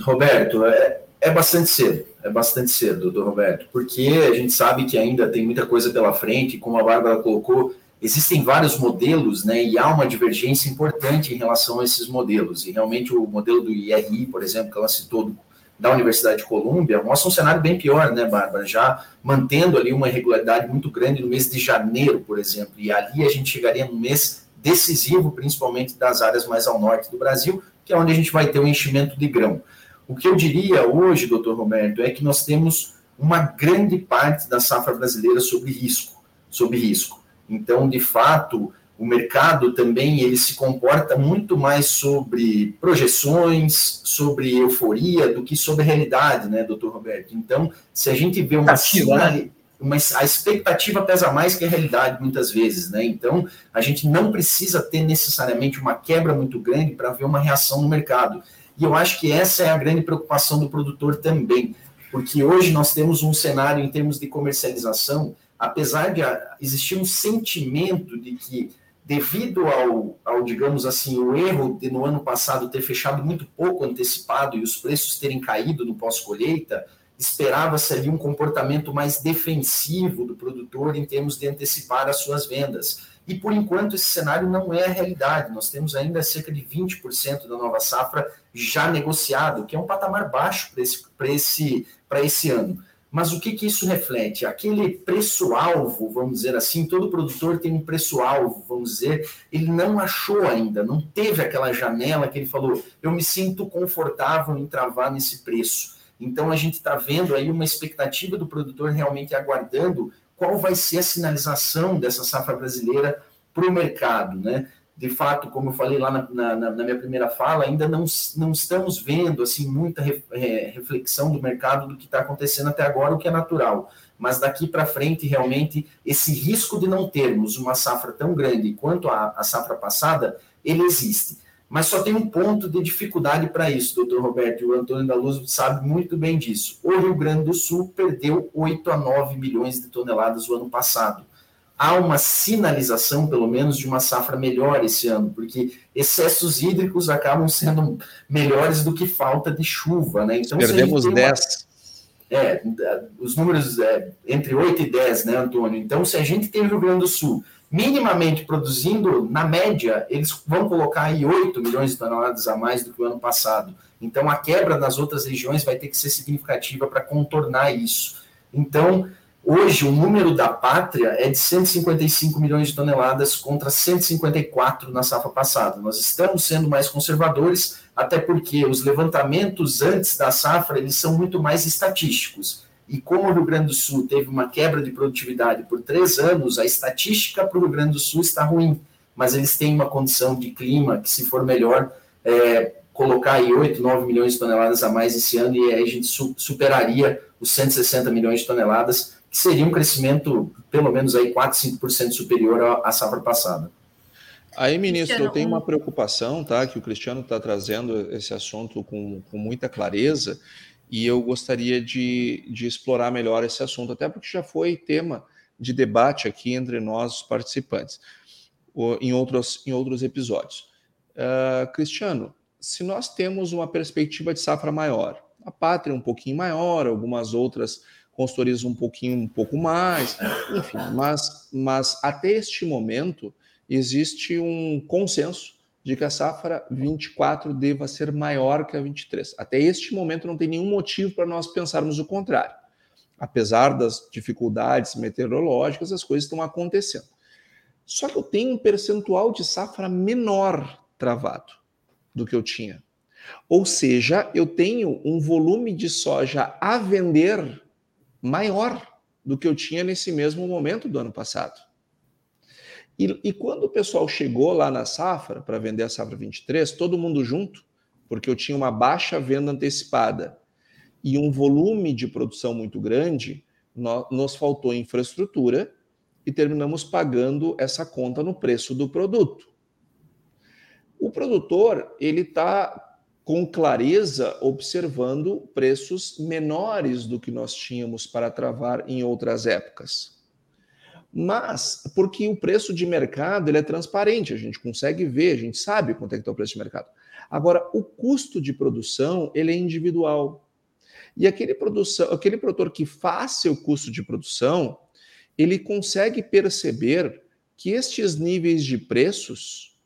Roberto, é, é bastante cedo, é bastante cedo, doutor Roberto, porque a gente sabe que ainda tem muita coisa pela frente, como a Bárbara colocou, existem vários modelos, né, e há uma divergência importante em relação a esses modelos, e realmente o modelo do IRI, por exemplo, que ela citou da Universidade de Colômbia mostra um cenário bem pior, né, Bárbara? Já mantendo ali uma irregularidade muito grande no mês de janeiro, por exemplo, e ali a gente chegaria no mês decisivo, principalmente das áreas mais ao norte do Brasil, que é onde a gente vai ter o enchimento de grão. O que eu diria hoje, doutor Roberto, é que nós temos uma grande parte da safra brasileira sob risco, sob risco. Então, de fato, o mercado também ele se comporta muito mais sobre projeções, sobre euforia, do que sobre realidade, né, doutor Roberto? Então, se a gente vê uma, né? uma a expectativa pesa mais que a realidade, muitas vezes, né? Então, a gente não precisa ter necessariamente uma quebra muito grande para ver uma reação no mercado. E eu acho que essa é a grande preocupação do produtor também, porque hoje nós temos um cenário em termos de comercialização, apesar de existir um sentimento de que devido ao, ao, digamos assim, o erro de no ano passado ter fechado muito pouco antecipado e os preços terem caído no pós-colheita, esperava-se ali um comportamento mais defensivo do produtor em termos de antecipar as suas vendas. E por enquanto esse cenário não é a realidade. Nós temos ainda cerca de 20% da nova safra já negociado, que é um patamar baixo para esse, esse, esse ano. Mas o que, que isso reflete? Aquele preço-alvo, vamos dizer assim, todo produtor tem um preço-alvo, vamos dizer, ele não achou ainda, não teve aquela janela que ele falou, eu me sinto confortável em travar nesse preço. Então a gente está vendo aí uma expectativa do produtor realmente aguardando qual vai ser a sinalização dessa safra brasileira para o mercado, né? De fato, como eu falei lá na, na, na, minha primeira fala, ainda não, não estamos vendo assim muita re, é, reflexão do mercado do que está acontecendo até agora, o que é natural. Mas daqui para frente, realmente, esse risco de não termos uma safra tão grande quanto a, a safra passada, ele existe. Mas só tem um ponto de dificuldade para isso, doutor Roberto, e o Antônio da Luz sabe muito bem disso. O Rio Grande do Sul perdeu 8 a 9 milhões de toneladas o ano passado há uma sinalização, pelo menos, de uma safra melhor esse ano, porque excessos hídricos acabam sendo melhores do que falta de chuva, né? Então, Perdemos 10. Uma... É, os números é, entre 8 e 10, né, Antônio? Então, se a gente tem o Rio Grande do Sul minimamente produzindo, na média, eles vão colocar aí 8 milhões de toneladas a mais do que o ano passado. Então, a quebra nas outras regiões vai ter que ser significativa para contornar isso. Então, hoje, o número da pátria é de 155 milhões de toneladas contra 154 na safra passada. Nós estamos sendo mais conservadores, até porque os levantamentos antes da safra, eles são muito mais estatísticos. E como o Rio Grande do Sul teve uma quebra de produtividade por três anos, a estatística para o Rio Grande do Sul está ruim, mas eles têm uma condição de clima que, se for melhor, é, colocar aí 8, 9 milhões de toneladas a mais esse ano, e aí a gente su superaria os 160 milhões de toneladas, que seria um crescimento pelo menos aí 4, 5% superior à, safra passada. Aí, ministro, eu tenho uma preocupação, tá? Que o Cristiano está trazendo esse assunto com, com muita clareza, e eu gostaria de, de explorar melhor esse assunto, até porque já foi tema de debate aqui entre nós, os participantes, em outros, em outros episódios. Uh, Cristiano, se nós temos uma perspectiva de safra maior, a pátria um pouquinho maior, algumas outras consultorias um pouquinho, um pouco mais, enfim, mas, mas até este momento existe um consenso de que a safra 24 deva ser maior que a 23. Até este momento não tem nenhum motivo para nós pensarmos o contrário. Apesar das dificuldades meteorológicas, as coisas estão acontecendo. Só que eu tenho um percentual de safra menor travado do que eu tinha. Ou seja, eu tenho um volume de soja a vender maior do que eu tinha nesse mesmo momento do ano passado. E, e quando o pessoal chegou lá na safra, para vender a safra 23, todo mundo junto, porque eu tinha uma baixa venda antecipada e um volume de produção muito grande, nós, nos faltou infraestrutura e terminamos pagando essa conta no preço do produto. O produtor ele está com clareza observando preços menores do que nós tínhamos para travar em outras épocas mas porque o preço de mercado ele é transparente, a gente consegue ver, a gente sabe quanto é que está o preço de mercado. Agora, o custo de produção ele é individual. E aquele, produção, aquele produtor que faz seu custo de produção, ele consegue perceber que estes níveis de preços,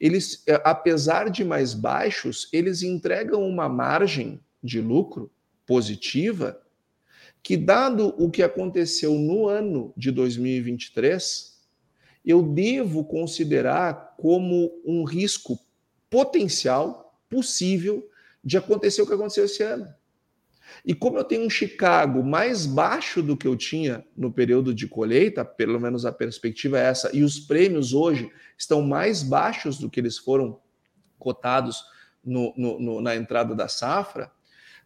eles, é, apesar de mais baixos, eles entregam uma margem de lucro positiva que, dado o que aconteceu no ano de 2023, eu devo considerar como um risco potencial, possível, de acontecer o que aconteceu esse ano. E como eu tenho um Chicago mais baixo do que eu tinha no período de colheita, pelo menos a perspectiva é essa, e os prêmios hoje estão mais baixos do que eles foram cotados no, no, no, na entrada da safra,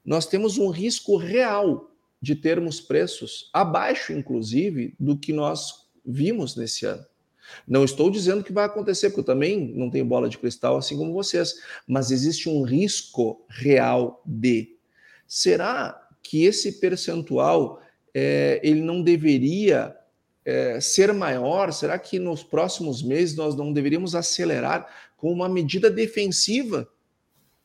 nós temos um risco real de termos preços abaixo, inclusive, do que nós vimos nesse ano. Não estou dizendo que vai acontecer, porque eu também não tenho bola de cristal assim como vocês, mas existe um risco real de. Será que esse percentual é, ele não deveria é, ser maior? Será que nos próximos meses nós não deveríamos acelerar com uma medida defensiva?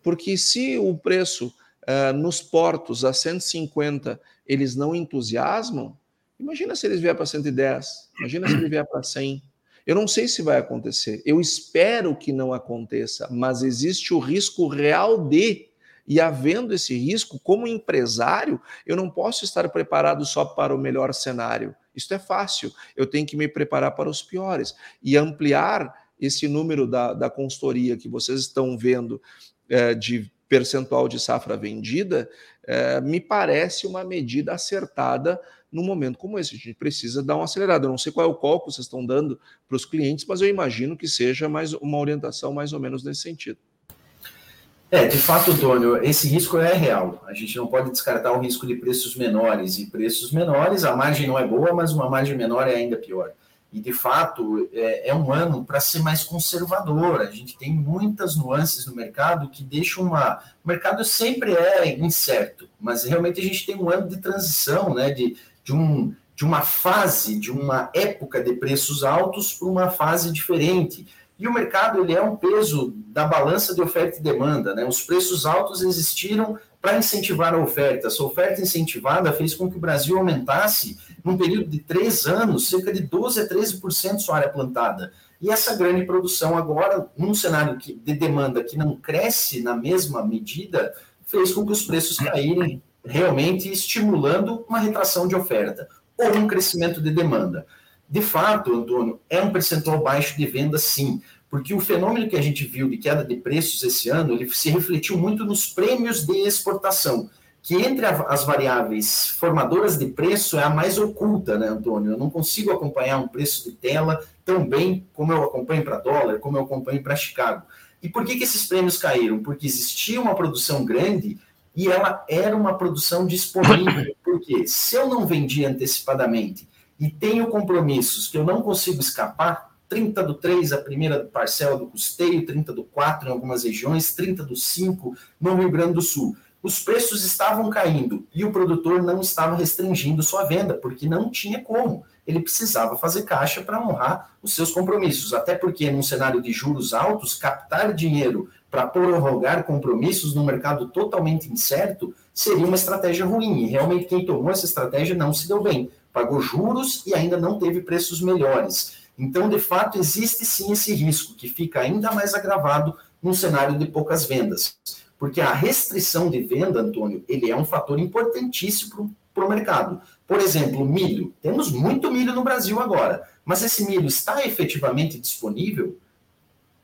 Porque se o preço uh, nos portos a 150 eles não entusiasmam, imagina se eles vier para 110, imagina se ele vier para 100. Eu não sei se vai acontecer, eu espero que não aconteça, mas existe o risco real de, e havendo esse risco, como empresário, eu não posso estar preparado só para o melhor cenário. Isso é fácil, eu tenho que me preparar para os piores e ampliar esse número da, da consultoria que vocês estão vendo é, de percentual de safra vendida, é, me parece uma medida acertada num momento como esse. A gente precisa dar uma acelerada. Eu não sei qual é o cálculo que vocês estão dando para os clientes, mas eu imagino que seja mais uma orientação mais ou menos nesse sentido. É, de fato, Antônio, esse risco é real. A gente não pode descartar o risco de preços menores. E preços menores, a margem não é boa, mas uma margem menor é ainda pior. E, de fato, é, é um ano para ser mais conservador. A gente tem muitas nuances no mercado que deixam uma. O mercado sempre é incerto, mas realmente a gente tem um ano de transição, né? De, de um de uma fase, de uma época de preços altos para uma fase diferente. E o mercado ele é um peso da balança de oferta e demanda. Né? Os preços altos existiram para incentivar a oferta. Essa oferta incentivada fez com que o Brasil aumentasse, num período de três anos, cerca de 12% a 13% sua área plantada. E essa grande produção agora, num cenário de demanda que não cresce na mesma medida, fez com que os preços caírem, realmente estimulando uma retração de oferta ou um crescimento de demanda. De fato, Antônio, é um percentual baixo de venda, sim, porque o fenômeno que a gente viu de queda de preços esse ano, ele se refletiu muito nos prêmios de exportação, que entre as variáveis formadoras de preço é a mais oculta, né, Antônio? Eu não consigo acompanhar um preço de tela tão bem como eu acompanho para dólar, como eu acompanho para Chicago. E por que, que esses prêmios caíram? Porque existia uma produção grande e ela era uma produção disponível. Porque se eu não vendi antecipadamente e tenho compromissos que eu não consigo escapar, 30 do 3, a primeira parcela do custeio, 30 do 4 em algumas regiões, 30 do 5 no Rio Grande do Sul. Os preços estavam caindo e o produtor não estava restringindo sua venda, porque não tinha como. Ele precisava fazer caixa para honrar os seus compromissos, até porque num cenário de juros altos, captar dinheiro para prorrogar compromissos num mercado totalmente incerto seria uma estratégia ruim. E realmente quem tomou essa estratégia não se deu bem pagou juros e ainda não teve preços melhores. Então, de fato, existe sim esse risco, que fica ainda mais agravado num cenário de poucas vendas. Porque a restrição de venda, Antônio, ele é um fator importantíssimo para o mercado. Por exemplo, milho. Temos muito milho no Brasil agora, mas esse milho está efetivamente disponível?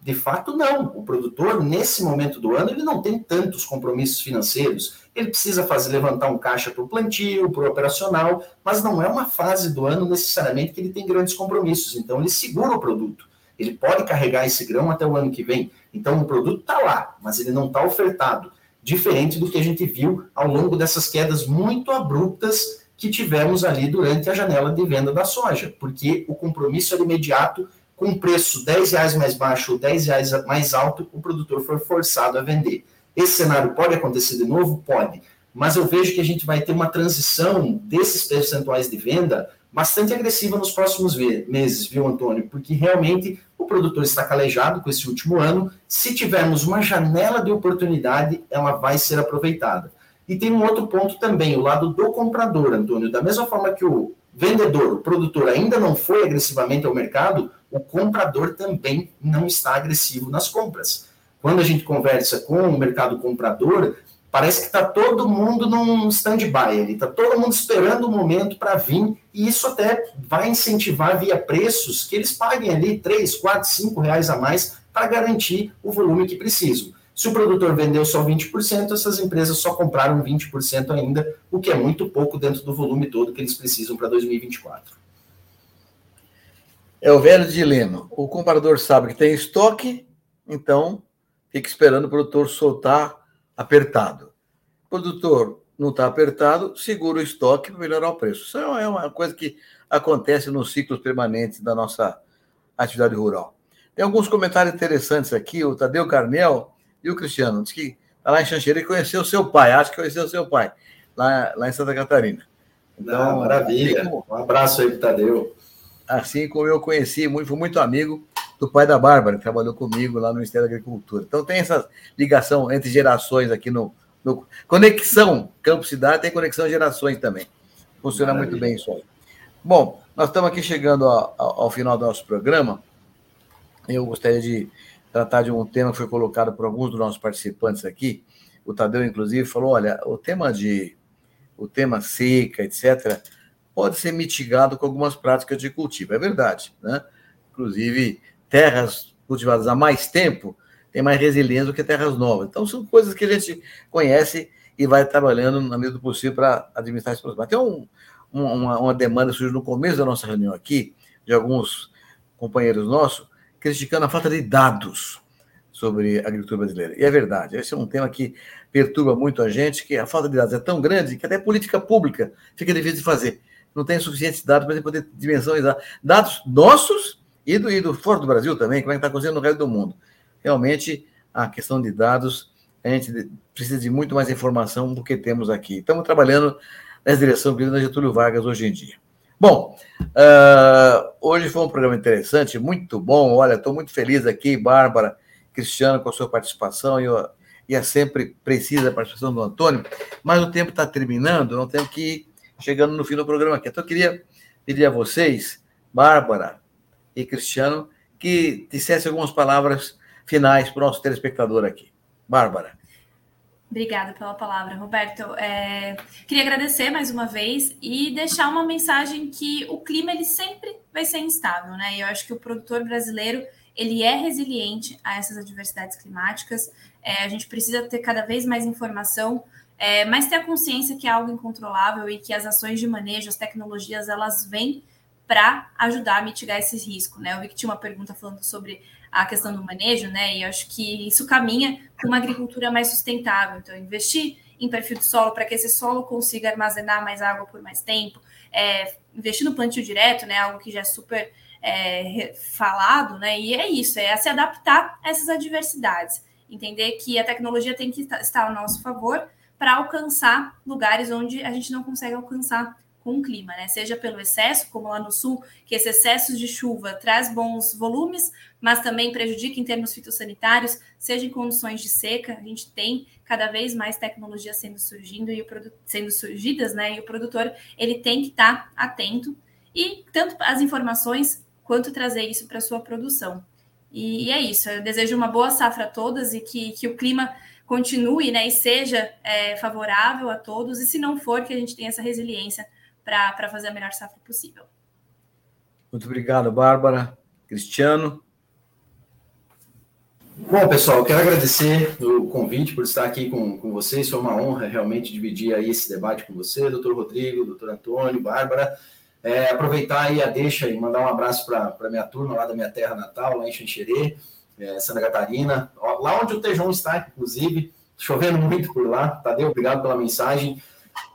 De fato, não. O produtor, nesse momento do ano, ele não tem tantos compromissos financeiros. Ele precisa fazer levantar um caixa para o plantio, para o operacional, mas não é uma fase do ano necessariamente que ele tem grandes compromissos. Então, ele segura o produto. Ele pode carregar esse grão até o ano que vem. Então, o produto está lá, mas ele não está ofertado. Diferente do que a gente viu ao longo dessas quedas muito abruptas que tivemos ali durante a janela de venda da soja, porque o compromisso era imediato com um preço 10 reais mais baixo ou 10 reais mais alto, o produtor foi forçado a vender. Esse cenário pode acontecer de novo? Pode. Mas eu vejo que a gente vai ter uma transição desses percentuais de venda bastante agressiva nos próximos meses, viu, Antônio? Porque realmente o produtor está calejado com esse último ano. Se tivermos uma janela de oportunidade, ela vai ser aproveitada. E tem um outro ponto também, o lado do comprador, Antônio. Da mesma forma que o vendedor, o produtor ainda não foi agressivamente ao mercado, o comprador também não está agressivo nas compras. Quando a gente conversa com o mercado comprador, parece que está todo mundo num stand-by, está todo mundo esperando o momento para vir, e isso até vai incentivar via preços que eles paguem ali 3, 4, 5 reais a mais para garantir o volume que precisam. Se o produtor vendeu só 20%, essas empresas só compraram 20% ainda, o que é muito pouco dentro do volume todo que eles precisam para 2024. É o velho dilema. O comprador sabe que tem estoque, então fica esperando o produtor soltar apertado. O produtor não está apertado, segura o estoque para melhorar o preço. Isso é uma coisa que acontece nos ciclos permanentes da nossa atividade rural. Tem alguns comentários interessantes aqui. O Tadeu Carnel e o Cristiano diz que está lá em Xanxerê e conheceu seu pai. Acho que conheceu seu pai, lá, lá em Santa Catarina. Então, ah, maravilha. Como... Um abraço aí para Tadeu assim como eu conheci, muito, fui muito amigo do pai da Bárbara, que trabalhou comigo lá no Ministério da Agricultura. Então tem essa ligação entre gerações aqui no, no Conexão Campo Cidade, tem conexão gerações também. Funciona Maravilha. muito bem isso aí. Bom, nós estamos aqui chegando ao, ao final do nosso programa. Eu gostaria de tratar de um tema que foi colocado por alguns dos nossos participantes aqui. O Tadeu, inclusive, falou: olha, o tema de o tema seca, etc., pode ser mitigado com algumas práticas de cultivo. É verdade, né? Inclusive, terras cultivadas há mais tempo têm mais resiliência do que terras novas. Então, são coisas que a gente conhece e vai trabalhando na medida do possível para administrar esse problema. Tem um, uma, uma demanda que surgiu no começo da nossa reunião aqui, de alguns companheiros nossos, criticando a falta de dados sobre a agricultura brasileira. E é verdade, esse é um tema que perturba muito a gente, que a falta de dados é tão grande que até política pública fica difícil de fazer não tem suficientes dados para poder dimensionalizar. Dados nossos e do, e do fora do Brasil também, como é que está acontecendo no resto do mundo. Realmente, a questão de dados, a gente precisa de muito mais informação do que temos aqui. Estamos trabalhando nessa direção, querido Getúlio Vargas, hoje em dia. Bom, uh, hoje foi um programa interessante, muito bom. Olha, estou muito feliz aqui, Bárbara, Cristiano, com a sua participação. E, e é sempre precisa a participação do Antônio, mas o tempo está terminando, não temos que chegando no fim do programa aqui. Então, eu queria pedir a vocês, Bárbara e Cristiano, que dissessem algumas palavras finais para o nosso telespectador aqui. Bárbara. Obrigada pela palavra, Roberto. É, queria agradecer mais uma vez e deixar uma mensagem que o clima ele sempre vai ser instável, né? E eu acho que o produtor brasileiro ele é resiliente a essas adversidades climáticas. É, a gente precisa ter cada vez mais informação, é, mas ter a consciência que é algo incontrolável e que as ações de manejo, as tecnologias, elas vêm para ajudar a mitigar esses riscos, né? Eu vi que tinha uma pergunta falando sobre a questão do manejo, né? E acho que isso caminha para uma agricultura mais sustentável. Então, investir em perfil de solo para que esse solo consiga armazenar mais água por mais tempo, é, investir no plantio direto, né? Algo que já é super é, falado, né? E é isso, é se adaptar a essas adversidades, entender que a tecnologia tem que estar ao nosso favor para alcançar lugares onde a gente não consegue alcançar com o clima, né? Seja pelo excesso, como lá no sul, que esse excesso de chuva traz bons volumes, mas também prejudica em termos fitossanitários, seja em condições de seca, a gente tem cada vez mais tecnologias sendo surgindo e o sendo surgidas, né? E o produtor ele tem que estar tá atento e tanto as informações quanto trazer isso para sua produção. E, e, é isso. Eu desejo uma boa safra a todas e que, que o clima continue, né? E seja é, favorável a todos. E se não for, que a gente tenha essa resiliência para fazer a melhor safra possível. Muito obrigado, Bárbara. Cristiano. Bom, pessoal, eu quero agradecer o convite por estar aqui com, com vocês. Foi uma honra realmente dividir aí esse debate com você, doutor Rodrigo, doutor Antônio, Bárbara. É, aproveitar aí a deixa e mandar um abraço para a minha turma lá da minha terra natal, lá em Xanxerê, é, Santa Catarina, lá onde o Tejão está, inclusive, chovendo muito por lá. Tadeu, obrigado pela mensagem.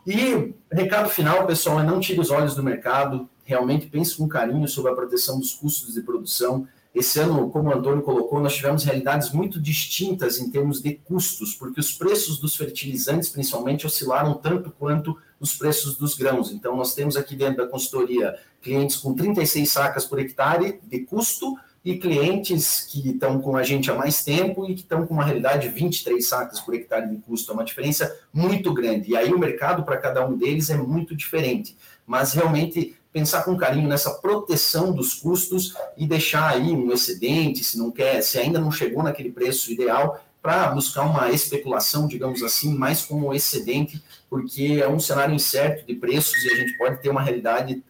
E recado final, pessoal, é não tire os olhos do mercado, realmente pense com carinho sobre a proteção dos custos de produção. Esse ano, como o Antônio colocou, nós tivemos realidades muito distintas em termos de custos, porque os preços dos fertilizantes, principalmente, oscilaram tanto quanto os preços dos grãos. Então, nós temos aqui dentro da consultoria clientes com 36 sacas por hectare de custo e clientes que estão com a gente há mais tempo e que estão com uma realidade de 23 sacas por hectare de custo. É uma diferença muito grande. E aí o mercado para cada um deles é muito diferente. Mas realmente pensar com carinho nessa proteção dos custos e deixar aí um excedente, se não quer, se ainda não chegou naquele preço ideal, para buscar uma especulação, digamos assim, mais como excedente, porque é um cenário incerto de preços e a gente pode ter uma realidade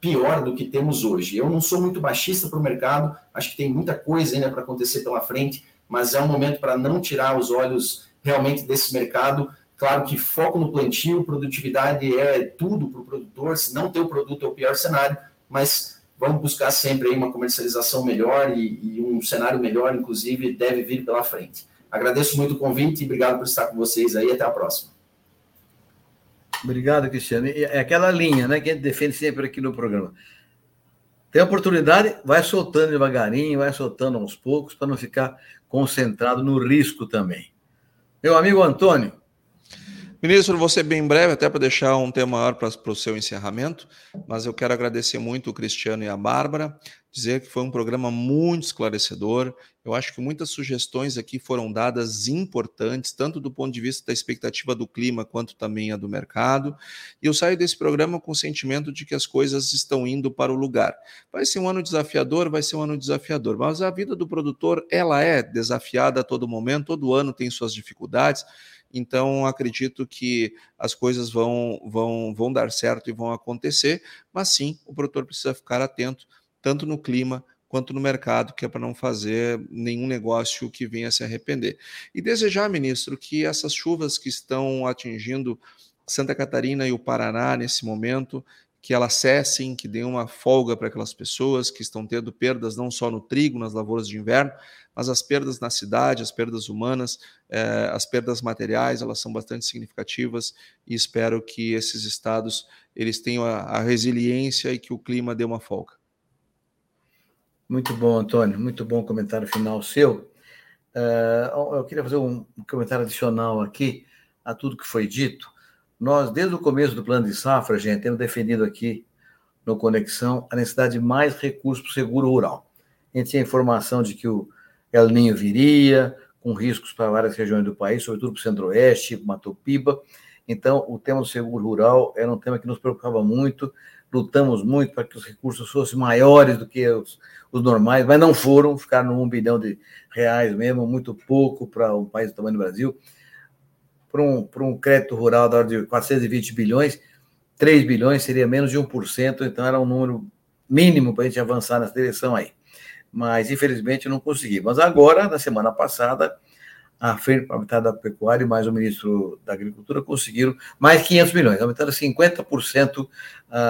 pior do que temos hoje. Eu não sou muito baixista para o mercado, acho que tem muita coisa ainda para acontecer pela frente, mas é um momento para não tirar os olhos realmente desse mercado. Claro que foco no plantio, produtividade é tudo para o produtor, se não ter o produto é o pior cenário, mas vamos buscar sempre uma comercialização melhor e, e um cenário melhor, inclusive, deve vir pela frente. Agradeço muito o convite e obrigado por estar com vocês aí. Até a próxima. Obrigado, Cristiano. É aquela linha né, que a gente defende sempre aqui no programa. Tem oportunidade, vai soltando devagarinho, vai soltando aos poucos, para não ficar concentrado no risco também. Meu amigo Antônio. Ministro, ser bem breve, até para deixar um tema maior para o seu encerramento, mas eu quero agradecer muito o Cristiano e a Bárbara dizer que foi um programa muito esclarecedor. Eu acho que muitas sugestões aqui foram dadas importantes, tanto do ponto de vista da expectativa do clima, quanto também a do mercado. E eu saio desse programa com o sentimento de que as coisas estão indo para o lugar. Vai ser um ano desafiador, vai ser um ano desafiador, mas a vida do produtor, ela é desafiada a todo momento, todo ano tem suas dificuldades. Então, acredito que as coisas vão, vão, vão dar certo e vão acontecer, mas sim, o produtor precisa ficar atento tanto no clima quanto no mercado, que é para não fazer nenhum negócio que venha se arrepender. E desejar, ministro, que essas chuvas que estão atingindo Santa Catarina e o Paraná nesse momento, que elas cessem, que dêem uma folga para aquelas pessoas que estão tendo perdas não só no trigo, nas lavouras de inverno, mas as perdas na cidade, as perdas humanas, eh, as perdas materiais, elas são bastante significativas e espero que esses estados eles tenham a, a resiliência e que o clima dê uma folga. Muito bom, Antônio. Muito bom comentário final seu. Uh, eu queria fazer um comentário adicional aqui a tudo que foi dito. Nós, desde o começo do plano de safra, gente, temos defendido aqui no Conexão a necessidade de mais recursos para o seguro rural. A gente tinha informação de que o El Ninho viria, com riscos para várias regiões do país, sobretudo para o Centro-Oeste, Matopiba. Então, o tema do seguro rural era um tema que nos preocupava muito, lutamos muito para que os recursos fossem maiores do que os, os normais, mas não foram, ficaram um bilhão de reais mesmo, muito pouco para um país do tamanho do Brasil. Para um, para um crédito rural da ordem de 420 bilhões, 3 bilhões seria menos de 1%, então era um número mínimo para a gente avançar nessa direção aí. Mas, infelizmente, não consegui. Mas agora, na semana passada, a Frente Parlamentar da Pecuária mais o ministro da Agricultura conseguiram mais 500 milhões, aumentando 50% uh,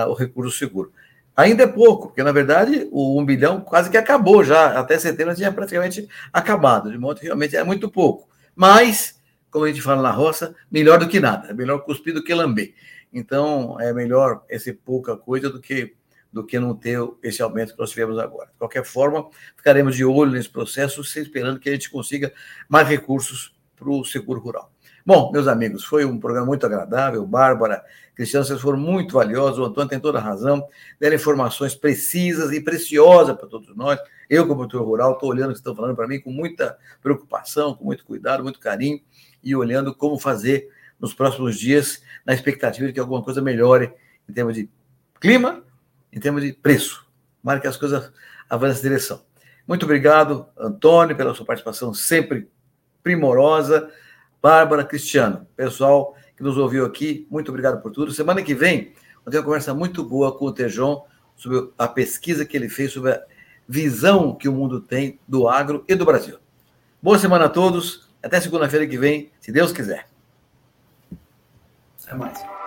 o recurso seguro. Ainda é pouco, porque, na verdade, o 1 bilhão quase que acabou já, até setembro tinha praticamente acabado, de modo que realmente é muito pouco. Mas, como a gente fala na roça, melhor do que nada, é melhor cuspir do que lamber. Então, é melhor esse pouca coisa do que do que não ter esse aumento que nós tivemos agora. De qualquer forma, ficaremos de olho nesse processo, esperando que a gente consiga mais recursos para o seguro rural. Bom, meus amigos, foi um programa muito agradável. Bárbara, Cristiano, vocês foram muito valiosos. O Antônio tem toda a razão. Deram informações precisas e preciosas para todos nós. Eu, como produtor rural, estou olhando o que estão falando para mim com muita preocupação, com muito cuidado, muito carinho e olhando como fazer nos próximos dias, na expectativa de que alguma coisa melhore em termos de clima, em termos de preço. Marque que as coisas avancem nessa direção. Muito obrigado, Antônio, pela sua participação sempre primorosa. Bárbara, Cristiano, pessoal que nos ouviu aqui, muito obrigado por tudo. Semana que vem, eu tenho uma conversa muito boa com o Tejon sobre a pesquisa que ele fez sobre a visão que o mundo tem do agro e do Brasil. Boa semana a todos. Até segunda-feira que vem, se Deus quiser. Até mais.